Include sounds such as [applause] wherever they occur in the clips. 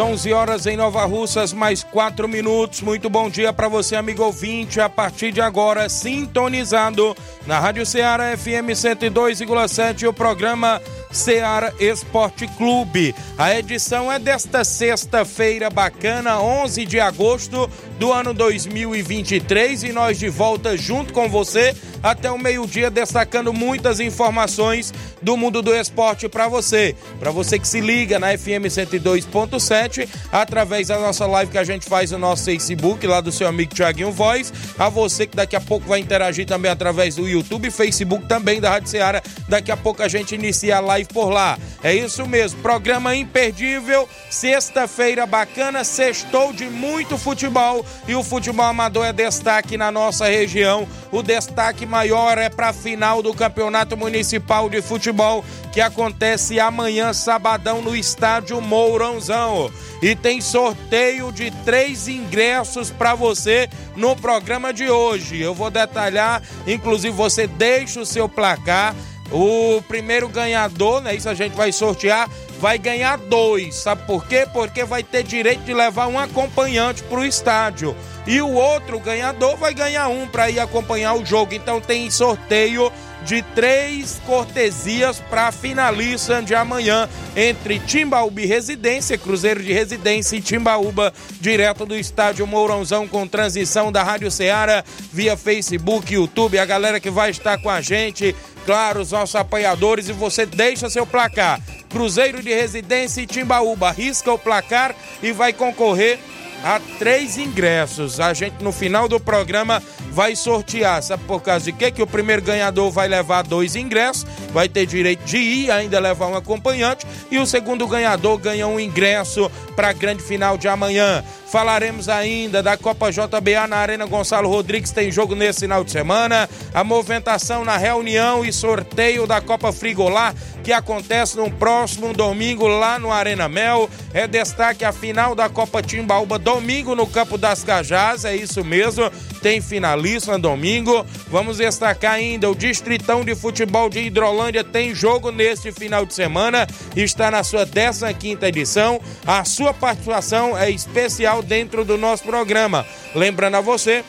11 horas em Nova Russas, mais 4 minutos. Muito bom dia para você, amigo ouvinte. A partir de agora, sintonizado na Rádio Ceará FM 102,7, o programa Ceará Esporte Clube. A edição é desta sexta-feira bacana, 11 de agosto do ano 2023 e nós de volta junto com você até o meio-dia, destacando muitas informações do mundo do esporte para você. Para você que se liga na FM 102.7, através da nossa live que a gente faz no nosso Facebook, lá do seu amigo Tiaguinho Voz. A você que daqui a pouco vai interagir também através do YouTube Facebook também da Rádio Ceará. Daqui a pouco a gente inicia a live por lá. É isso mesmo, programa imperdível, sexta-feira bacana, sextou de muito futebol e o futebol amador é destaque na nossa região. O destaque maior é para a final do Campeonato Municipal de Futebol que acontece amanhã, sabadão, no estádio Mourãozão. E tem sorteio de três ingressos para você no programa de hoje. Eu vou detalhar, inclusive você deixa o seu placar. O primeiro ganhador, né? Isso a gente vai sortear, vai ganhar dois. Sabe por quê? Porque vai ter direito de levar um acompanhante para o estádio e o outro ganhador vai ganhar um para ir acompanhar o jogo. Então tem sorteio de três cortesias para a finalista de amanhã entre Timbaúba e Residência, Cruzeiro de Residência e Timbaúba, direto do estádio Mourãozão com transição da Rádio Ceará via Facebook, YouTube, a galera que vai estar com a gente, claro, os nossos apoiadores e você deixa seu placar. Cruzeiro de Residência e Timbaúba, risca o placar e vai concorrer a três ingressos. A gente no final do programa vai sortear. Sabe por causa de quê? Que o primeiro ganhador vai levar dois ingressos, vai ter direito de ir, ainda levar um acompanhante, e o segundo ganhador ganha um ingresso para a grande final de amanhã. Falaremos ainda da Copa JBA na Arena Gonçalo Rodrigues, tem jogo nesse final de semana. A movimentação na reunião e sorteio da Copa Frigolar, que acontece no próximo domingo lá no Arena Mel. É destaque a final da Copa Timbaúba, domingo no Campo das Cajás, é isso mesmo. Tem finalista domingo. Vamos destacar ainda o Distritão de Futebol de Hidrolândia tem jogo neste final de semana, está na sua 15 edição. A sua participação é especial dentro do nosso programa. Lembrando a você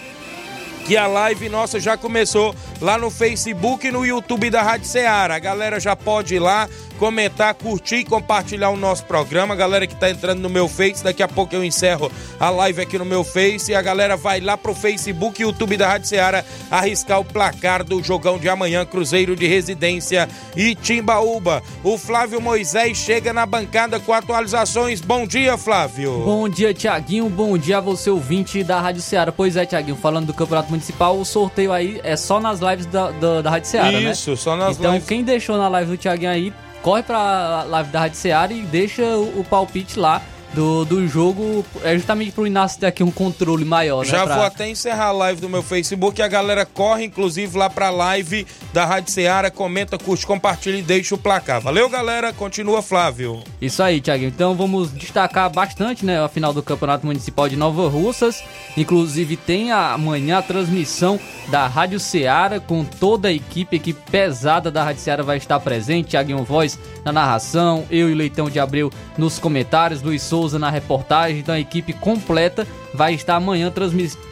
que a live nossa já começou lá no Facebook e no YouTube da Rádio Ceará. A galera já pode ir lá comentar, curtir e compartilhar o nosso programa. A galera que está entrando no meu Face, daqui a pouco eu encerro a live aqui no meu Face e a galera vai lá pro Facebook e YouTube da Rádio Ceará arriscar o placar do jogão de amanhã, Cruzeiro de Residência e Timbaúba. O Flávio Moisés chega na bancada com atualizações. Bom dia, Flávio. Bom dia, Tiaguinho. Bom dia a você, ouvinte da Rádio Ceará. Pois é, Tiaguinho, falando do Campeonato Municipal, o sorteio aí é só nas lives da, da, da Rádio Ceará, Isso, né? Isso, só nas então, lives. Então, quem deixou na live do Tiaguinho aí, corre pra live da Rádio Seara e deixa o, o palpite lá do, do jogo, é justamente pro Inácio ter aqui um controle maior, Já né? pra- vou até encerrar a live do meu Facebook a galera corre, inclusive, lá pra live da Rádio Ceará, comenta, curte, compartilha e deixa o placar. Valeu, galera. Continua, Flávio. Isso aí, Thiago. Então vamos destacar bastante, né, a final do Campeonato Municipal de Nova Russas. Inclusive tem a- amanhã a transmissão da Rádio Ceará com toda a equipe, equipe pesada da Rádio Ceará vai estar presente. Thiaguinho Voz na narração, eu e o Leitão de Abreu nos comentários, Luiz Souza Souza na reportagem. Então a equipe completa vai estar amanhã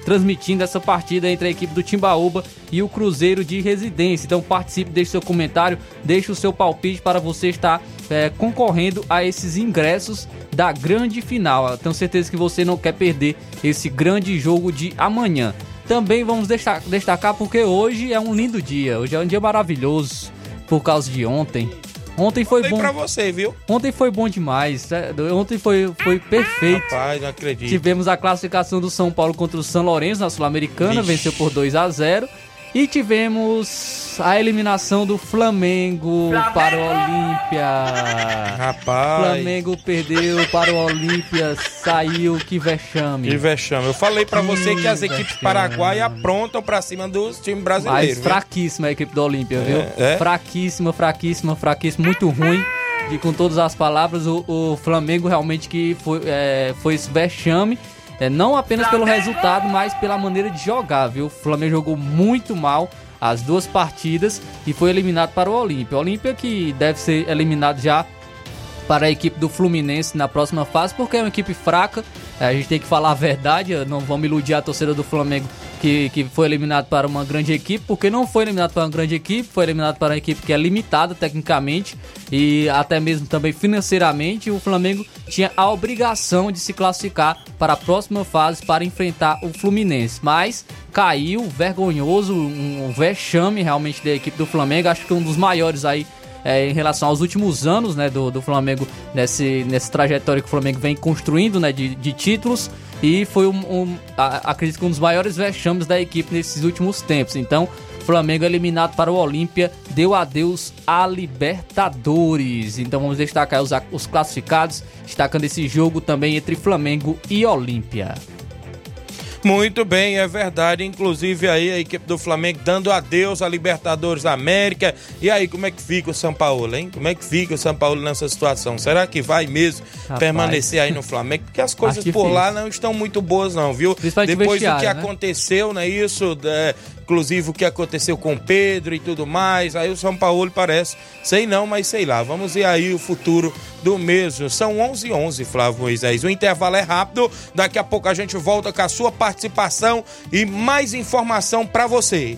transmitindo essa partida entre a equipe do Timbaúba e o Cruzeiro de Residência. Então participe, deixe seu comentário, deixe o seu palpite para você estar é, concorrendo a esses ingressos da grande final. Eu tenho certeza que você não quer perder esse grande jogo de amanhã. Também vamos destacar porque hoje é um lindo dia, hoje é um dia maravilhoso por causa de ontem. Ontem foi bom. pra você, viu? Ontem foi bom demais. Né? Ontem foi, foi perfeito. Rapaz, não acredito. Tivemos a classificação do São Paulo contra o São Lourenço na Sul-Americana, venceu por 2 a 0 e tivemos a eliminação do Flamengo, Flamengo! para o Olímpia. Rapaz. Flamengo perdeu para o Olímpia, saiu, que vexame. Que vexame. Eu falei para você que as equipes paraguaias aprontam para cima dos times brasileiros. Mas fraquíssima a equipe do Olímpia, viu? É, é? Fraquíssima, fraquíssima, fraquíssima, muito ruim. E com todas as palavras, o, o Flamengo realmente que foi, é, foi esse vexame. É, não apenas pelo resultado, mas pela maneira de jogar, viu? O Flamengo jogou muito mal as duas partidas e foi eliminado para o Olímpia. O Olímpia que deve ser eliminado já para a equipe do Fluminense na próxima fase, porque é uma equipe fraca. É, a gente tem que falar a verdade, não vamos iludir a torcida do Flamengo que, que foi eliminado para uma grande equipe, porque não foi eliminado para uma grande equipe, foi eliminado para uma equipe que é limitada tecnicamente e até mesmo também financeiramente. O Flamengo tinha a obrigação de se classificar para a próxima fase para enfrentar o Fluminense, mas caiu, vergonhoso, um vexame realmente da equipe do Flamengo. Acho que um dos maiores aí é, em relação aos últimos anos né, do, do Flamengo, nesse, nessa trajetória que o Flamengo vem construindo né, de, de títulos. E foi, um, um a, acredito que um dos maiores vexames da equipe nesses últimos tempos. Então, Flamengo eliminado para o Olímpia deu adeus à Libertadores. Então vamos destacar os, os classificados, destacando esse jogo também entre Flamengo e Olímpia. Muito bem, é verdade. Inclusive aí a equipe do Flamengo dando adeus à Libertadores da América. E aí, como é que fica o São Paulo, hein? Como é que fica o São Paulo nessa situação? Será que vai mesmo Rapaz. permanecer aí no Flamengo? Porque as coisas por lá não estão muito boas, não, viu? Depois do que né? aconteceu, né? Isso, é, inclusive o que aconteceu com Pedro e tudo mais. Aí o São Paulo parece, sei não, mas sei lá. Vamos ver aí o futuro do mesmo. São 11 h 11 Flávio Moisés. O intervalo é rápido. Daqui a pouco a gente volta com a sua participação e mais informação para você.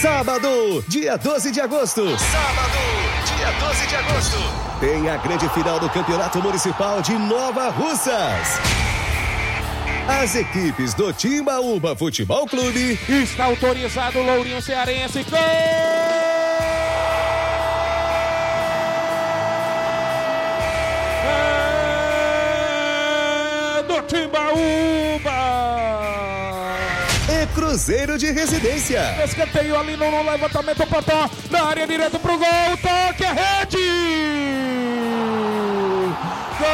Sábado, dia 12 de agosto. Sábado, dia 12 de agosto. Tem a grande final do Campeonato Municipal de Nova Russas. As equipes do Timbaúba Futebol Clube. Está autorizado o Lourinho Cearense. Gol! É Timbaúba! Cruzeiro de Residência. Escanteio ali no, no levantamento, Potó, na área direto pro gol, toque a rede! Gol!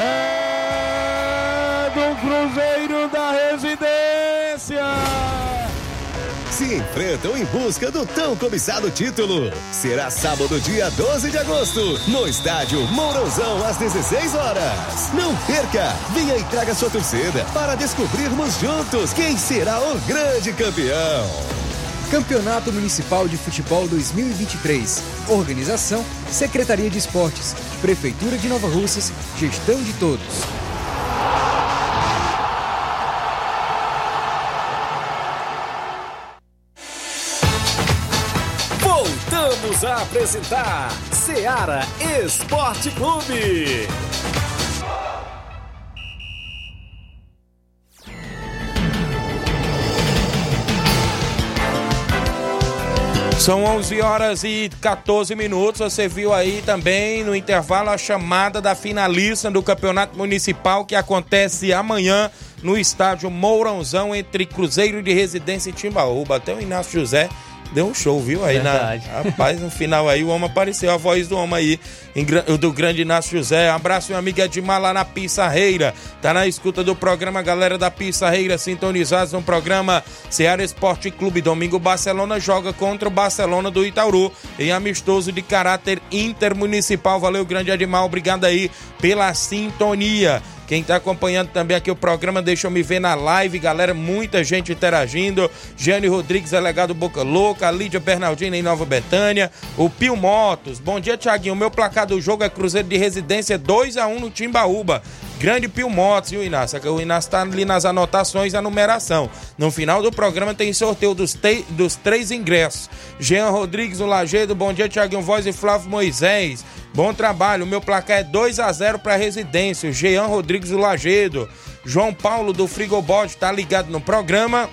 É do Cruzeiro da Residência! Se enfrentam em busca do tão cobiçado título. Será sábado, dia 12 de agosto, no estádio Mourãozão, às 16 horas. Não perca! Venha e traga sua torcida para descobrirmos juntos quem será o grande campeão. Campeonato Municipal de Futebol 2023. Organização: Secretaria de Esportes, Prefeitura de Nova Russas, Gestão de Todos. Voltamos a apresentar Seara Esporte Clube. São 11 horas e 14 minutos. Você viu aí também no intervalo a chamada da finalista do Campeonato Municipal que acontece amanhã no estádio Mourãozão entre Cruzeiro de Residência e Timbaúba. Até o Inácio José deu um show, viu? Aí Verdade. na [laughs] rapaz, no final aí o homem apareceu, a voz do homem aí, em do grande Inácio José. Abraço, meu amigo Edmar lá na Pissarreira. Tá na escuta do programa, galera da Pissarreira, sintonizados no programa Ceará Esporte Clube. Domingo, Barcelona joga contra o Barcelona do Itaúru em amistoso de caráter intermunicipal. Valeu, grande Edmar, obrigado aí pela sintonia. Quem tá acompanhando também aqui o programa, deixa eu me ver na live, galera, muita gente interagindo. Jane Rodrigues, delegado Boca Louca, a Lídia Bernardina em Nova Betânia, o Pio Motos. Bom dia, Tiaguinho. Meu placar do jogo é Cruzeiro de Residência 2 a 1 no Timbaúba. Grande Pio Motos, viu, Inácio? O Inácio tá ali nas anotações a numeração. No final do programa tem sorteio dos, te- dos três ingressos. Jean Rodrigues do Lagedo, bom dia, Tiaguinho Voz e Flávio Moisés. Bom trabalho, o meu placar é 2 a 0 para Residência. O Jean Rodrigues do Lagedo. João Paulo do Frigobode tá ligado no programa.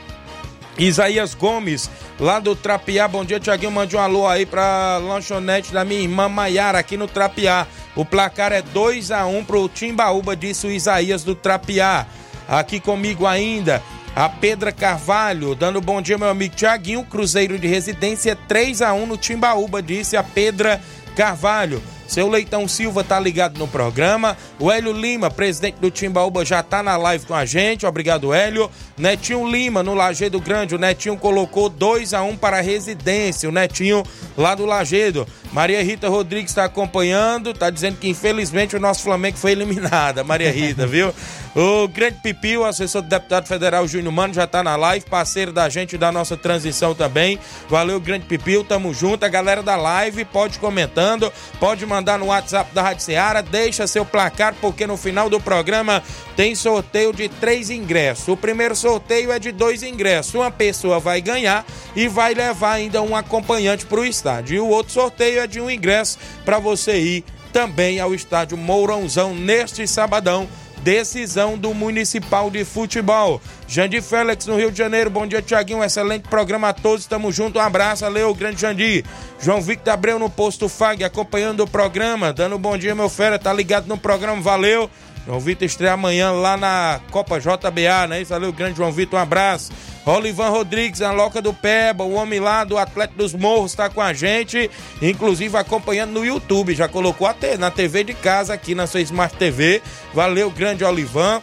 Isaías Gomes, lá do Trapiá. Bom dia, Tiaguinho. Mande um alô aí pra lanchonete da minha irmã Maiara, aqui no Trapiá. O placar é 2 a 1 pro Timbaúba, disse o Isaías do Trapiá. Aqui comigo ainda, a Pedra Carvalho, dando bom dia, meu amigo Tiaguinho. Cruzeiro de residência 3 a 1 no Timbaúba, disse a Pedra Carvalho. Seu Leitão Silva tá ligado no programa. O Hélio Lima, presidente do Timbaúba, já tá na live com a gente. Obrigado, Hélio. Netinho Lima, no Lagedo Grande. O Netinho colocou 2 a 1 para a residência. O Netinho lá do Lagedo. Maria Rita Rodrigues está acompanhando. Tá dizendo que infelizmente o nosso Flamengo foi eliminado. Maria Rita, [laughs] viu? O grande Pipi, o assessor do deputado federal Júnior Mano, já tá na live, parceiro da gente da nossa transição também. Valeu, grande Pipi, tamo junto. A galera da live pode comentando, pode mandar no WhatsApp da Rádio Seara, deixa seu placar, porque no final do programa tem sorteio de três ingressos. O primeiro sorteio é de dois ingressos. Uma pessoa vai ganhar e vai levar ainda um acompanhante para o estádio. E o outro sorteio é de um ingresso para você ir também ao estádio Mourãozão neste sabadão decisão do Municipal de Futebol. Jandir Félix, no Rio de Janeiro. Bom dia, Tiaguinho. Excelente programa a todos. Estamos juntos. Um abraço. Valeu, grande Jandir. João Victor Abreu no posto FAG, acompanhando o programa. Dando um bom dia, meu fera. Tá ligado no programa. Valeu. João Vitor estreia amanhã lá na Copa JBA, né? Isso, valeu, grande João Vitor. Um abraço. Olivan Rodrigues, a Loca do Peba, o homem lá do Atlético dos Morros está com a gente, inclusive acompanhando no YouTube. Já colocou até na TV de casa aqui na sua Smart TV. Valeu, grande Olivan.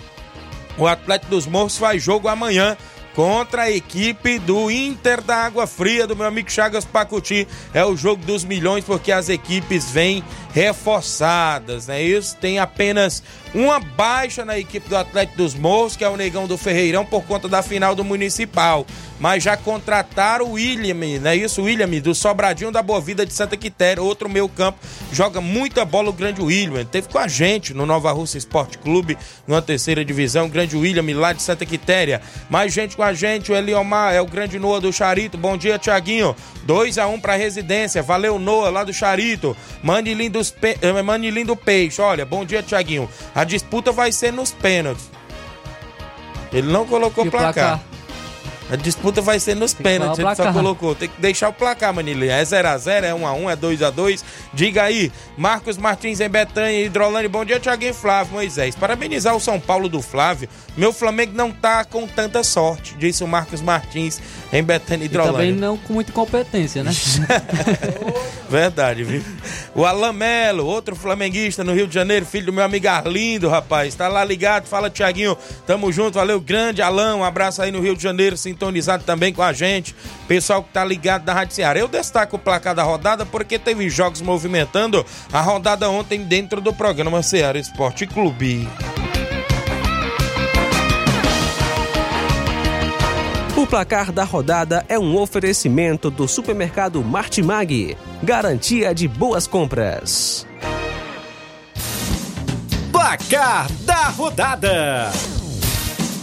O Atlético dos Morros faz jogo amanhã contra a equipe do Inter da Água Fria, do meu amigo Chagas Pacuti. É o jogo dos milhões, porque as equipes vêm reforçadas, né? Isso tem apenas uma baixa na equipe do Atlético dos Morros, que é o Negão do Ferreirão, por conta da final do Municipal. Mas já contrataram o William, né? Isso, o William, do Sobradinho da Boa Vida de Santa Quitéria, outro meio campo, joga muita bola o grande William. Ele teve com a gente no Nova Rússia Esporte Clube, numa terceira divisão, grande William lá de Santa Quitéria. Mais gente com a gente, o Eliomar, é o grande Noah do Charito. Bom dia, Tiaguinho. 2 a 1 para residência. Valeu, Noah, lá do Charito. Manilim, dos Pe... eh, Manilim do Peixe. Olha, bom dia, Tiaguinho. A disputa vai ser nos pênaltis. Ele não colocou o placar. placar? A disputa vai ser nos pênaltis, ele só colocou. Tem que deixar o placar, Manilinha. É 0x0, é 1x1, é 2x2. Diga aí, Marcos Martins em Betanha, Hidrolândia. Bom dia, Tiaguinho Flávio Moisés. Parabenizar o São Paulo do Flávio. Meu Flamengo não tá com tanta sorte, disse o Marcos Martins em Betânia, E também Hidrolândia. não com muita competência, né? [laughs] Verdade, viu? O Alan Melo, outro flamenguista no Rio de Janeiro, filho do meu amigo Arlindo, rapaz. Tá lá ligado, fala Tiaguinho, tamo junto, valeu, grande Alan, um abraço aí no Rio de Janeiro, sintonizado também com a gente. Pessoal que tá ligado da Rádio Ceará. Eu destaco o placar da rodada porque teve jogos movimentando a rodada ontem dentro do programa Ceará Esporte Clube. O placar da rodada é um oferecimento do supermercado Martimag, garantia de boas compras. Placar da rodada: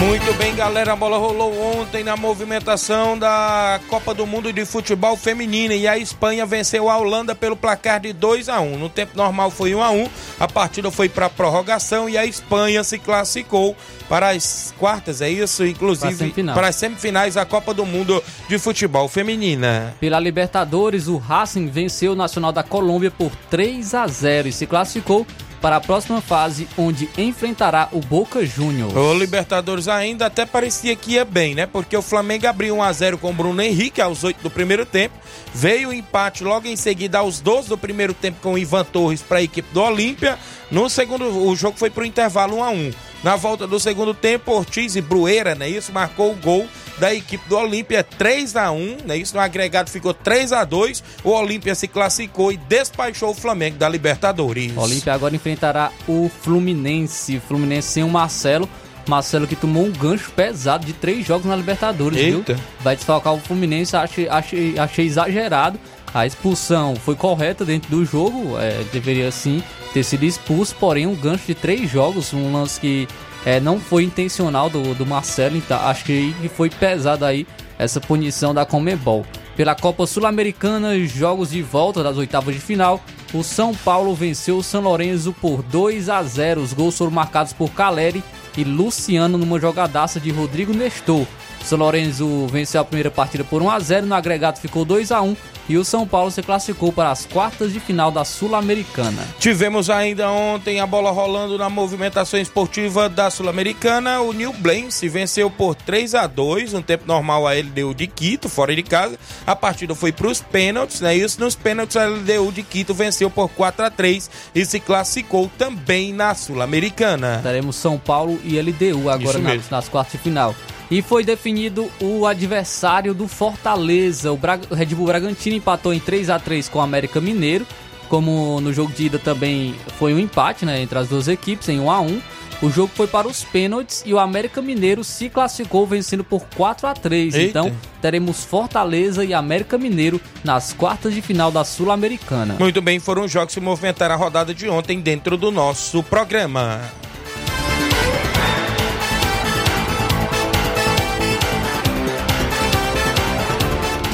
Muito bem, galera. A bola rolou ontem na movimentação da Copa do Mundo de Futebol Feminino e a Espanha venceu a Holanda pelo placar de 2 a 1. No tempo normal foi 1 a 1. A partida foi para prorrogação e a Espanha se classificou para as quartas, é isso, inclusive semifinal. para as semifinais da Copa do Mundo de Futebol Feminina. Pela Libertadores, o Racing venceu o Nacional da Colômbia por 3 a 0 e se classificou para a próxima fase, onde enfrentará o Boca Juniors. O Libertadores ainda até parecia que ia bem, né? Porque o Flamengo abriu 1 a 0 com o Bruno Henrique aos 8 do primeiro tempo. Veio o empate logo em seguida aos 12 do primeiro tempo com o Ivan Torres para a equipe do Olímpia. No segundo, o jogo foi para o intervalo 1 a 1. Na volta do segundo tempo, Ortiz e Brueira, né? Isso marcou o gol da equipe do Olímpia 3 a 1, né? Isso no agregado ficou 3 a 2. O Olímpia se classificou e despachou o Flamengo da Libertadores. O Olímpia agora enfrentará o Fluminense. Fluminense sem o Marcelo. Marcelo que tomou um gancho pesado de três jogos na Libertadores, Eita. viu? Vai desfalcar o Fluminense, achei, achei, achei exagerado. A expulsão foi correta dentro do jogo, é, deveria sim ter sido expulso, porém um gancho de três jogos, um lance que é, não foi intencional do, do Marcelo, então acho que foi pesado aí essa punição da Comebol. Pela Copa Sul-Americana, jogos de volta das oitavas de final, o São Paulo venceu o São Lourenço por 2 a 0. Os gols foram marcados por Caleri e Luciano numa jogadaça de Rodrigo Nestor. São Lourenço venceu a primeira partida por 1 a 0, no agregado ficou 2 a 1 e o São Paulo se classificou para as quartas de final da Sul-Americana. Tivemos ainda ontem a bola rolando na movimentação esportiva da Sul-Americana. O New Blense venceu por 3 a 2 No tempo normal a LDU de Quito, fora de casa. A partida foi para os pênaltis, né? Isso nos pênaltis a LDU de Quito venceu por 4 a 3 e se classificou também na Sul-Americana. Teremos São Paulo e LDU agora nas quartas de final. E foi definido o adversário do Fortaleza. O, Bra- o Red Bull Bragantino empatou em 3 a 3 com o América Mineiro. Como no jogo de ida também foi um empate né, entre as duas equipes, em 1 a 1 O jogo foi para os pênaltis e o América Mineiro se classificou vencendo por 4 a 3 Eita. Então teremos Fortaleza e América Mineiro nas quartas de final da Sul-Americana. Muito bem, foram os jogos que movimentaram a rodada de ontem dentro do nosso programa.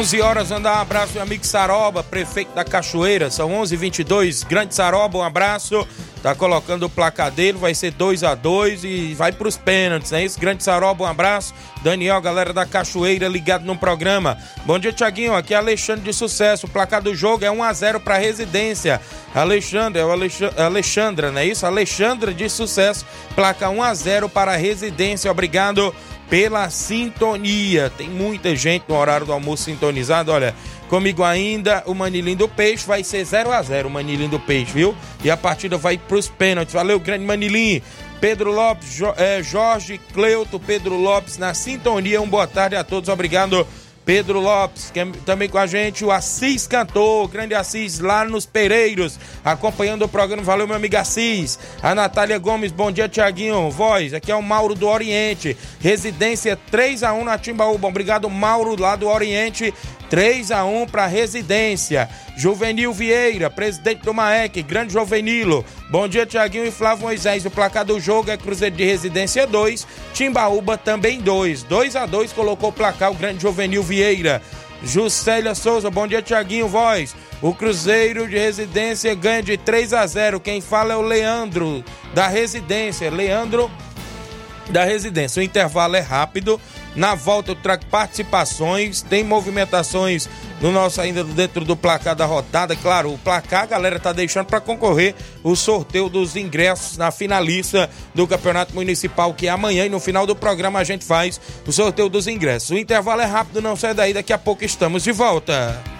11 horas, mandar um abraço meu amigo Saroba, prefeito da Cachoeira. São 11h22. Grande Saroba, um abraço. Tá colocando o placar dele, vai ser 2 a 2 e vai pros pênaltis, é isso? Grande Saroba, um abraço. Daniel, galera da Cachoeira, ligado no programa. Bom dia, Tiaguinho. Aqui é Alexandre de Sucesso. O placar do jogo é 1 a 0 pra residência. Alexandre, é o Alex- Alexandra, não é isso? Alexandra de Sucesso. Placa 1 a 0 para a residência. Obrigado pela sintonia. Tem muita gente no horário do almoço sintonizado. Olha, comigo ainda o Manilim do Peixe vai ser 0 a 0 o Manilim do Peixe, viu? E a partida vai pros pênaltis. Valeu, grande Manilim. Pedro Lopes, eh, Jorge Cleuto, Pedro Lopes na sintonia. Um boa tarde a todos. Obrigado Pedro Lopes, que é também com a gente, o Assis Cantor, o grande Assis lá nos Pereiros, acompanhando o programa. Valeu, meu amigo Assis. A Natália Gomes, bom dia, Tiaguinho. Voz, aqui é o Mauro do Oriente. Residência 3 a 1 na Timbaúba. Obrigado, Mauro, lá do Oriente. 3 a 1 para Residência. Juvenil Vieira, presidente do MAEC, grande Juvenilo. Bom dia, Tiaguinho e Flávio Moisés. O placar do jogo é Cruzeiro de Residência 2, Timbaúba também 2. 2 a 2 colocou o placar o grande Juvenil Vieira. Juscelia Souza, bom dia, Tiaguinho, voz. O Cruzeiro de Residência ganha de 3 a 0. Quem fala é o Leandro da Residência. Leandro da Residência. O intervalo é rápido. Na volta eu trago participações, tem movimentações no nosso ainda dentro do placar da rodada. Claro, o placar a galera tá deixando para concorrer o sorteio dos ingressos na finalista do Campeonato Municipal que é amanhã e no final do programa a gente faz o sorteio dos ingressos. O intervalo é rápido, não sai daí, daqui a pouco estamos de volta.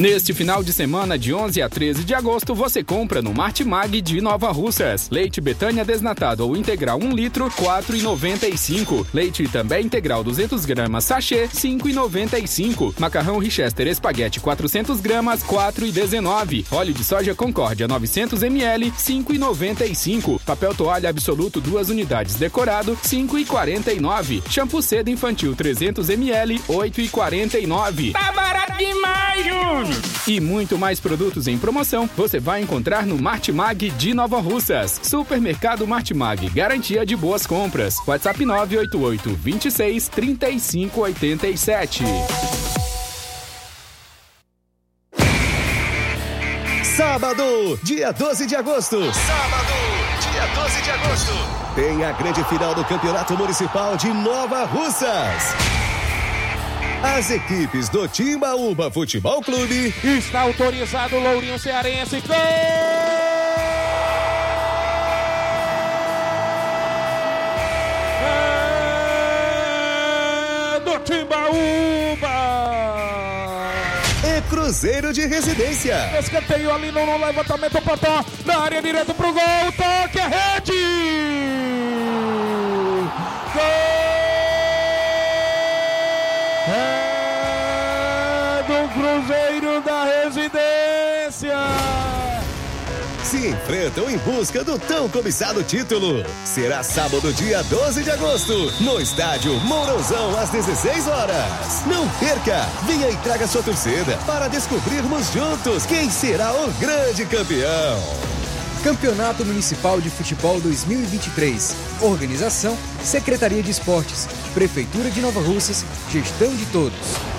Neste final de semana, de 11 a 13 de agosto, você compra no Martimag de Nova Russas. Leite Betânia desnatado ou integral 1 litro, 4,95. Leite também integral 200 gramas, sachê, 5,95. Macarrão Richester espaguete 400 gramas, 4,19. Óleo de soja Concórdia 900 ml, 5,95. Papel toalha absoluto 2 unidades decorado, 5,49. Shampoo seda infantil 300 ml, 8,49. Tá barato demais, Júnior! E muito mais produtos em promoção você vai encontrar no Martimag de Nova Russas. Supermercado Martimag, garantia de boas compras. WhatsApp 988 26 35 87. Sábado, dia 12 de agosto. Sábado, dia 12 de agosto. Tem a grande final do Campeonato Municipal de Nova Russas. As equipes do Timbaúba Futebol Clube. Está autorizado o Lourinho Cearense. Gol! É do Timbaúba! E Cruzeiro de Residência. Escanteio ali no, no levantamento, Potó. Na área direto pro gol. Toque a rede! Cruzeiro da Residência! Se enfrentam em busca do tão cobiçado título. Será sábado, dia 12 de agosto, no estádio Mourãozão, às 16 horas. Não perca! Venha e traga sua torcida para descobrirmos juntos quem será o grande campeão. Campeonato Municipal de Futebol 2023. Organização: Secretaria de Esportes, Prefeitura de Nova Russas, Gestão de Todos.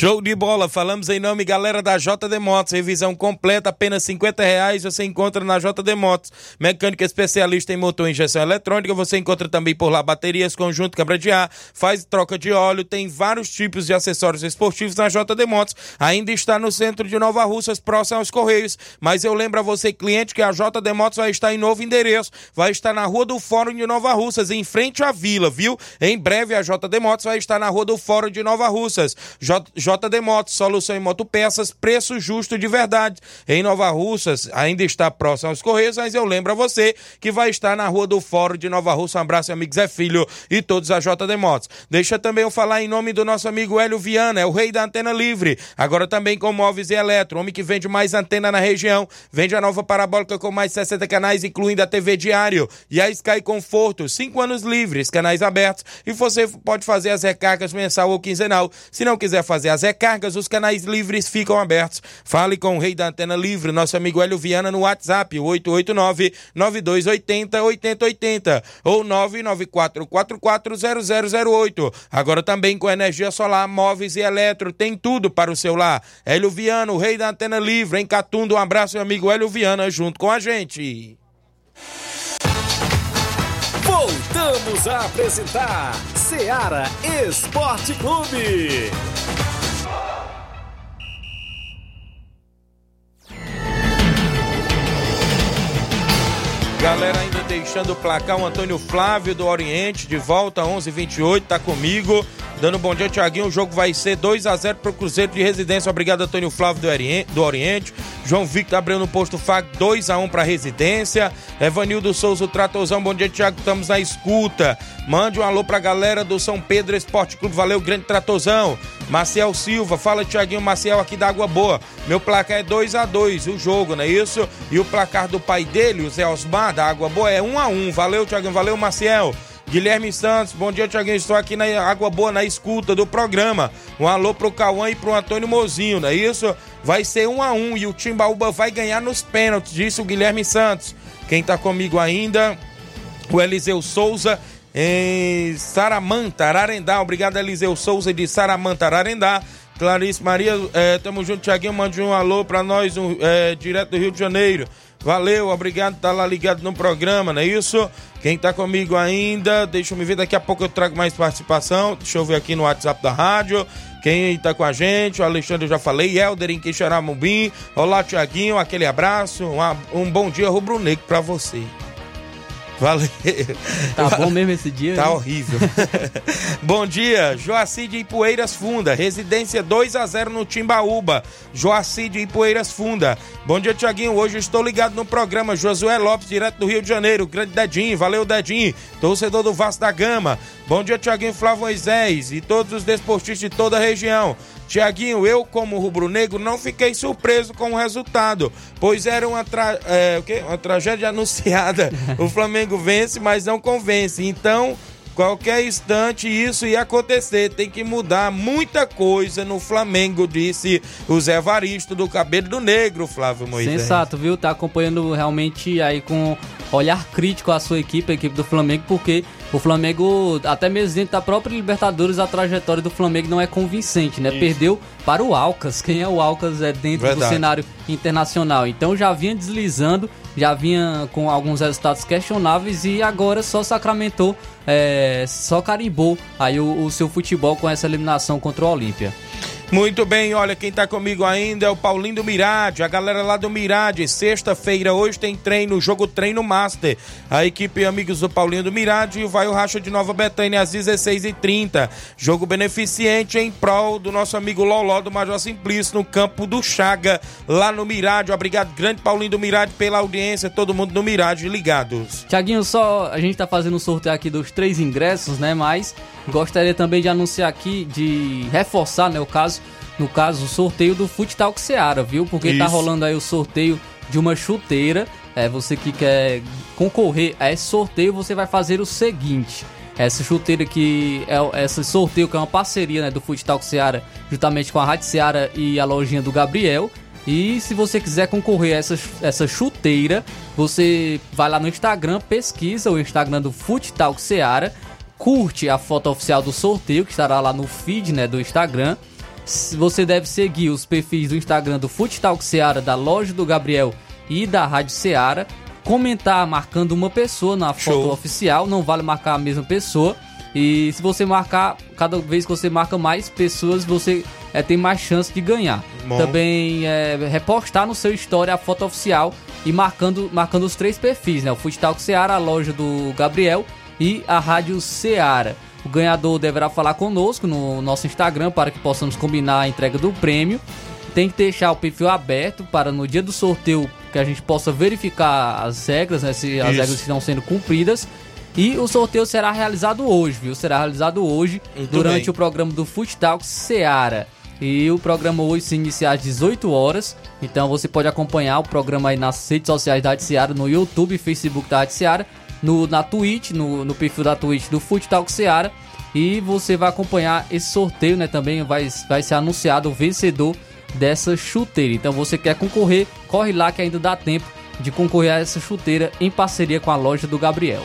Show de bola, falamos em nome, galera, da JD Motos. Revisão completa, apenas 50 reais. Você encontra na JD Motos. Mecânica especialista em motor e injeção eletrônica. Você encontra também por lá baterias, conjunto, câmara de ar, faz troca de óleo. Tem vários tipos de acessórios esportivos na JD Motos. Ainda está no centro de Nova Russas, próximo aos Correios. Mas eu lembro a você, cliente, que a JD Motos vai estar em novo endereço. Vai estar na Rua do Fórum de Nova Russas, em frente à vila, viu? Em breve a JD Motos vai estar na Rua do Fórum de Nova Russas. J JD Motos, solução em motopeças, preço justo de verdade. Em Nova Russas, ainda está próximo aos Correios, mas eu lembro a você que vai estar na Rua do Fórum de Nova Russa. Um abraço, amigo Zé Filho e todos a JD Motos. Deixa também eu falar em nome do nosso amigo Hélio Viana, é o rei da antena livre. Agora também com móveis e eletro, homem que vende mais antena na região. Vende a nova parabólica com mais 60 canais, incluindo a TV Diário e a Sky Conforto. Cinco anos livres, canais abertos. E você pode fazer as recargas mensal ou quinzenal. Se não quiser fazer as recargas, os canais livres ficam abertos. Fale com o rei da antena livre, nosso amigo Hélio Viana, no WhatsApp, 889-9280-8080 ou 994440008. Agora também com energia solar, móveis e eletro, tem tudo para o seu lar. Hélio Viana, o rei da antena livre, em Catunda. Um abraço, meu amigo Hélio Viana, junto com a gente. Voltamos a apresentar Seara Esporte Clube. Galera ainda deixando o placar, o Antônio Flávio do Oriente, de volta, 11:28 tá comigo. Dando bom dia, Tiaguinho. O jogo vai ser 2 a 0 pro Cruzeiro de Residência. Obrigado, Antônio Flávio do Oriente. João Victor abriu no posto FAC 2 a 1 pra Residência. Evanildo Souza, o Tratorzão. Bom dia, Tiago. Estamos na escuta. Mande um alô pra galera do São Pedro Esporte Clube. Valeu, grande Tratorzão. Maciel Silva, fala Tiaguinho Maciel aqui da Água Boa. Meu placar é 2 a 2 o jogo, não é isso? E o placar do pai dele, o Zé Osmar, da Água Boa, é 1 a 1 Valeu, Tiaguinho. Valeu, Maciel. Guilherme Santos, bom dia, Tiaguinho. Estou aqui na Água Boa, na escuta do programa. Um alô pro Cauã e pro Antônio Mozinho, não é isso? Vai ser um a um e o Timbaúba vai ganhar nos pênaltis, disse o Guilherme Santos. Quem tá comigo ainda, o Eliseu Souza em Saramanta, Ararendá. Obrigado, Eliseu Souza de Saramanta, Ararendá. Clarice Maria, é, tamo junto, Tiaguinho. Mande um alô pra nós, um, é, direto do Rio de Janeiro. Valeu, obrigado por tá lá ligado no programa, não é isso? Quem tá comigo ainda, deixa eu me ver, daqui a pouco eu trago mais participação. Deixa eu ver aqui no WhatsApp da rádio. Quem tá com a gente, o Alexandre eu já falei, Helder em Quixaramubim. Olá, Tiaguinho, aquele abraço, um, um bom dia rubro-negro pra você. Valeu. Tá bom mesmo esse dia? Tá hein? horrível. [laughs] bom dia, Joacir de Ipueiras Funda, residência 2 a 0 no Timbaúba. Joacir de Ipueiras Funda. Bom dia, Tiaguinho. Hoje estou ligado no programa Josué Lopes, direto do Rio de Janeiro. Grande Dedinho, valeu, Dedinho. Torcedor do Vasco da Gama. Bom dia, Tiaguinho Flávio Moisés e todos os desportistas de toda a região. Tiaguinho, eu como rubro-negro não fiquei surpreso com o resultado, pois era uma, tra... é, uma tragédia [laughs] anunciada. o Flamengo vence, mas não convence. Então, qualquer instante isso ia acontecer. Tem que mudar muita coisa no Flamengo, disse o Zé Varisto do Cabelo do Negro, Flávio Moisés. Sensato, viu? Tá acompanhando realmente aí com olhar crítico a sua equipe, a equipe do Flamengo, porque o Flamengo, até mesmo dentro da própria Libertadores, a trajetória do Flamengo não é convincente, né? Isso. Perdeu para o Alcas. Quem é o Alcas é dentro do Verdade. cenário internacional. Então já vinha deslizando, já vinha com alguns resultados questionáveis e agora só sacramentou, é, só carimbou aí o, o seu futebol com essa eliminação contra o Olímpia. Muito bem, olha, quem tá comigo ainda é o Paulinho do Mirade, a galera lá do Mirade. Sexta-feira, hoje tem treino, jogo treino master. A equipe amigos do Paulinho do Mirade vai o Racha de Nova Betânia às 16h30. Jogo beneficente em prol do nosso amigo Loló do Major Simplício no campo do Chaga, lá no Mirade. Obrigado, grande Paulinho do Mirade, pela audiência, todo mundo do Mirade ligados. Tiaguinho, só a gente tá fazendo um sorteio aqui dos três ingressos, né? Mas gostaria também de anunciar aqui, de reforçar, né, o caso, no caso, o sorteio do Futsal Seara, viu? Porque tá Isso. rolando aí o sorteio de uma chuteira. É, você que quer concorrer a esse sorteio, você vai fazer o seguinte. Essa chuteira que é esse sorteio que é uma parceria né, do Futsal Seara, juntamente com a Rádio Seara e a lojinha do Gabriel. E se você quiser concorrer a essa, essa chuteira, você vai lá no Instagram, pesquisa o Instagram do Foot Talk Seara, curte a foto oficial do sorteio, que estará lá no feed né, do Instagram. Você deve seguir os perfis do Instagram do Foot Talk Seara, da loja do Gabriel e da Rádio Seara. Comentar marcando uma pessoa na foto Show. oficial, não vale marcar a mesma pessoa. E se você marcar, cada vez que você marca mais pessoas, você é, tem mais chance de ganhar. Bom. Também é, repostar no seu story a foto oficial e marcando, marcando os três perfis, né? O Futsal Seara, a loja do Gabriel e a Rádio Seara. O ganhador deverá falar conosco no nosso Instagram para que possamos combinar a entrega do prêmio. Tem que deixar o perfil aberto para no dia do sorteio que a gente possa verificar as regras, né? Se as Isso. regras estão sendo cumpridas. E o sorteio será realizado hoje, viu? Será realizado hoje Muito durante bem. o programa do Futsal Seara. E o programa hoje se inicia às 18 horas. Então você pode acompanhar o programa aí nas redes sociais da Rádio Seara, no YouTube e Facebook da Rádio Seara, no, na Twitch, no, no perfil da Twitch do Futsal Seara. E você vai acompanhar esse sorteio, né? Também vai, vai ser anunciado o vencedor dessa chuteira. Então você quer concorrer, corre lá que ainda dá tempo de concorrer a essa chuteira em parceria com a loja do Gabriel.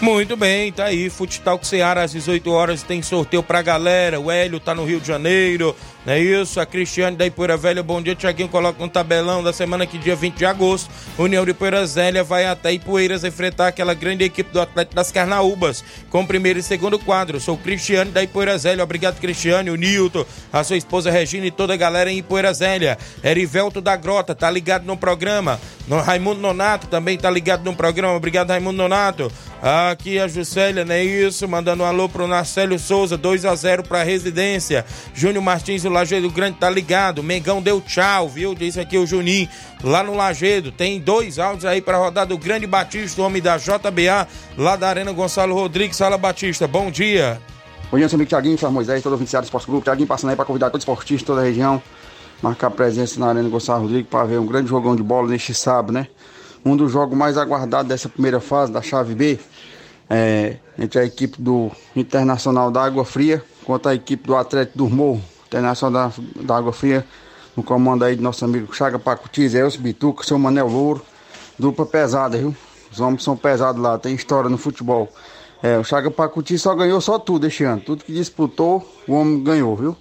Muito bem, tá aí. Futsal Ceará às 18 horas tem sorteio pra galera. O Hélio tá no Rio de Janeiro, não é isso? A Cristiane da Ipoeira Velha, bom dia, Tiaguinho. Coloca um tabelão da semana que dia 20 de agosto. União de Ipoeira Zélia vai até Ipoeiras enfrentar aquela grande equipe do Atlético das Carnaúbas, com primeiro e segundo quadro. Sou Cristiane da Ipoeira Zélia. Obrigado, Cristiane, o Nilton, a sua esposa Regina e toda a galera em Ipoeira Zélia. Erivelto da Grota, tá ligado no programa. No Raimundo Nonato também tá ligado no programa. Obrigado, Raimundo Nonato. Aqui a Juscelia, não é isso? Mandando um alô pro Narcélio Souza, 2 a 0 pra residência. Júnior Martins, o Lajeado Grande, tá ligado. Mengão deu tchau, viu? Disse aqui o Juninho, lá no Lagedo. Tem dois áudios aí pra rodar do Grande Batista, homem da JBA, lá da Arena Gonçalo Rodrigues, Sala Batista. Bom dia. Bom dia, seu amigo Thiaguinho, Flávio Moisés, todo o Viciado Esporte Clube. Thiaguinho passando aí pra convidar esportistas de toda a região, marcar presença na Arena Gonçalo Rodrigues para ver um grande jogão de bola neste sábado, né? Um dos jogos mais aguardados dessa primeira fase da chave B é, entre a equipe do Internacional da Água Fria contra a equipe do Atlético do Morro, Internacional da, da Água Fria, no comando aí do nosso amigo Chaga Pacutis, Elcio Bituca, seu Manel Louro, dupla pesada, viu? Os homens são pesados lá, tem história no futebol. É, o Chaga Pacuti só ganhou só tudo este ano. Tudo que disputou, o homem ganhou, viu?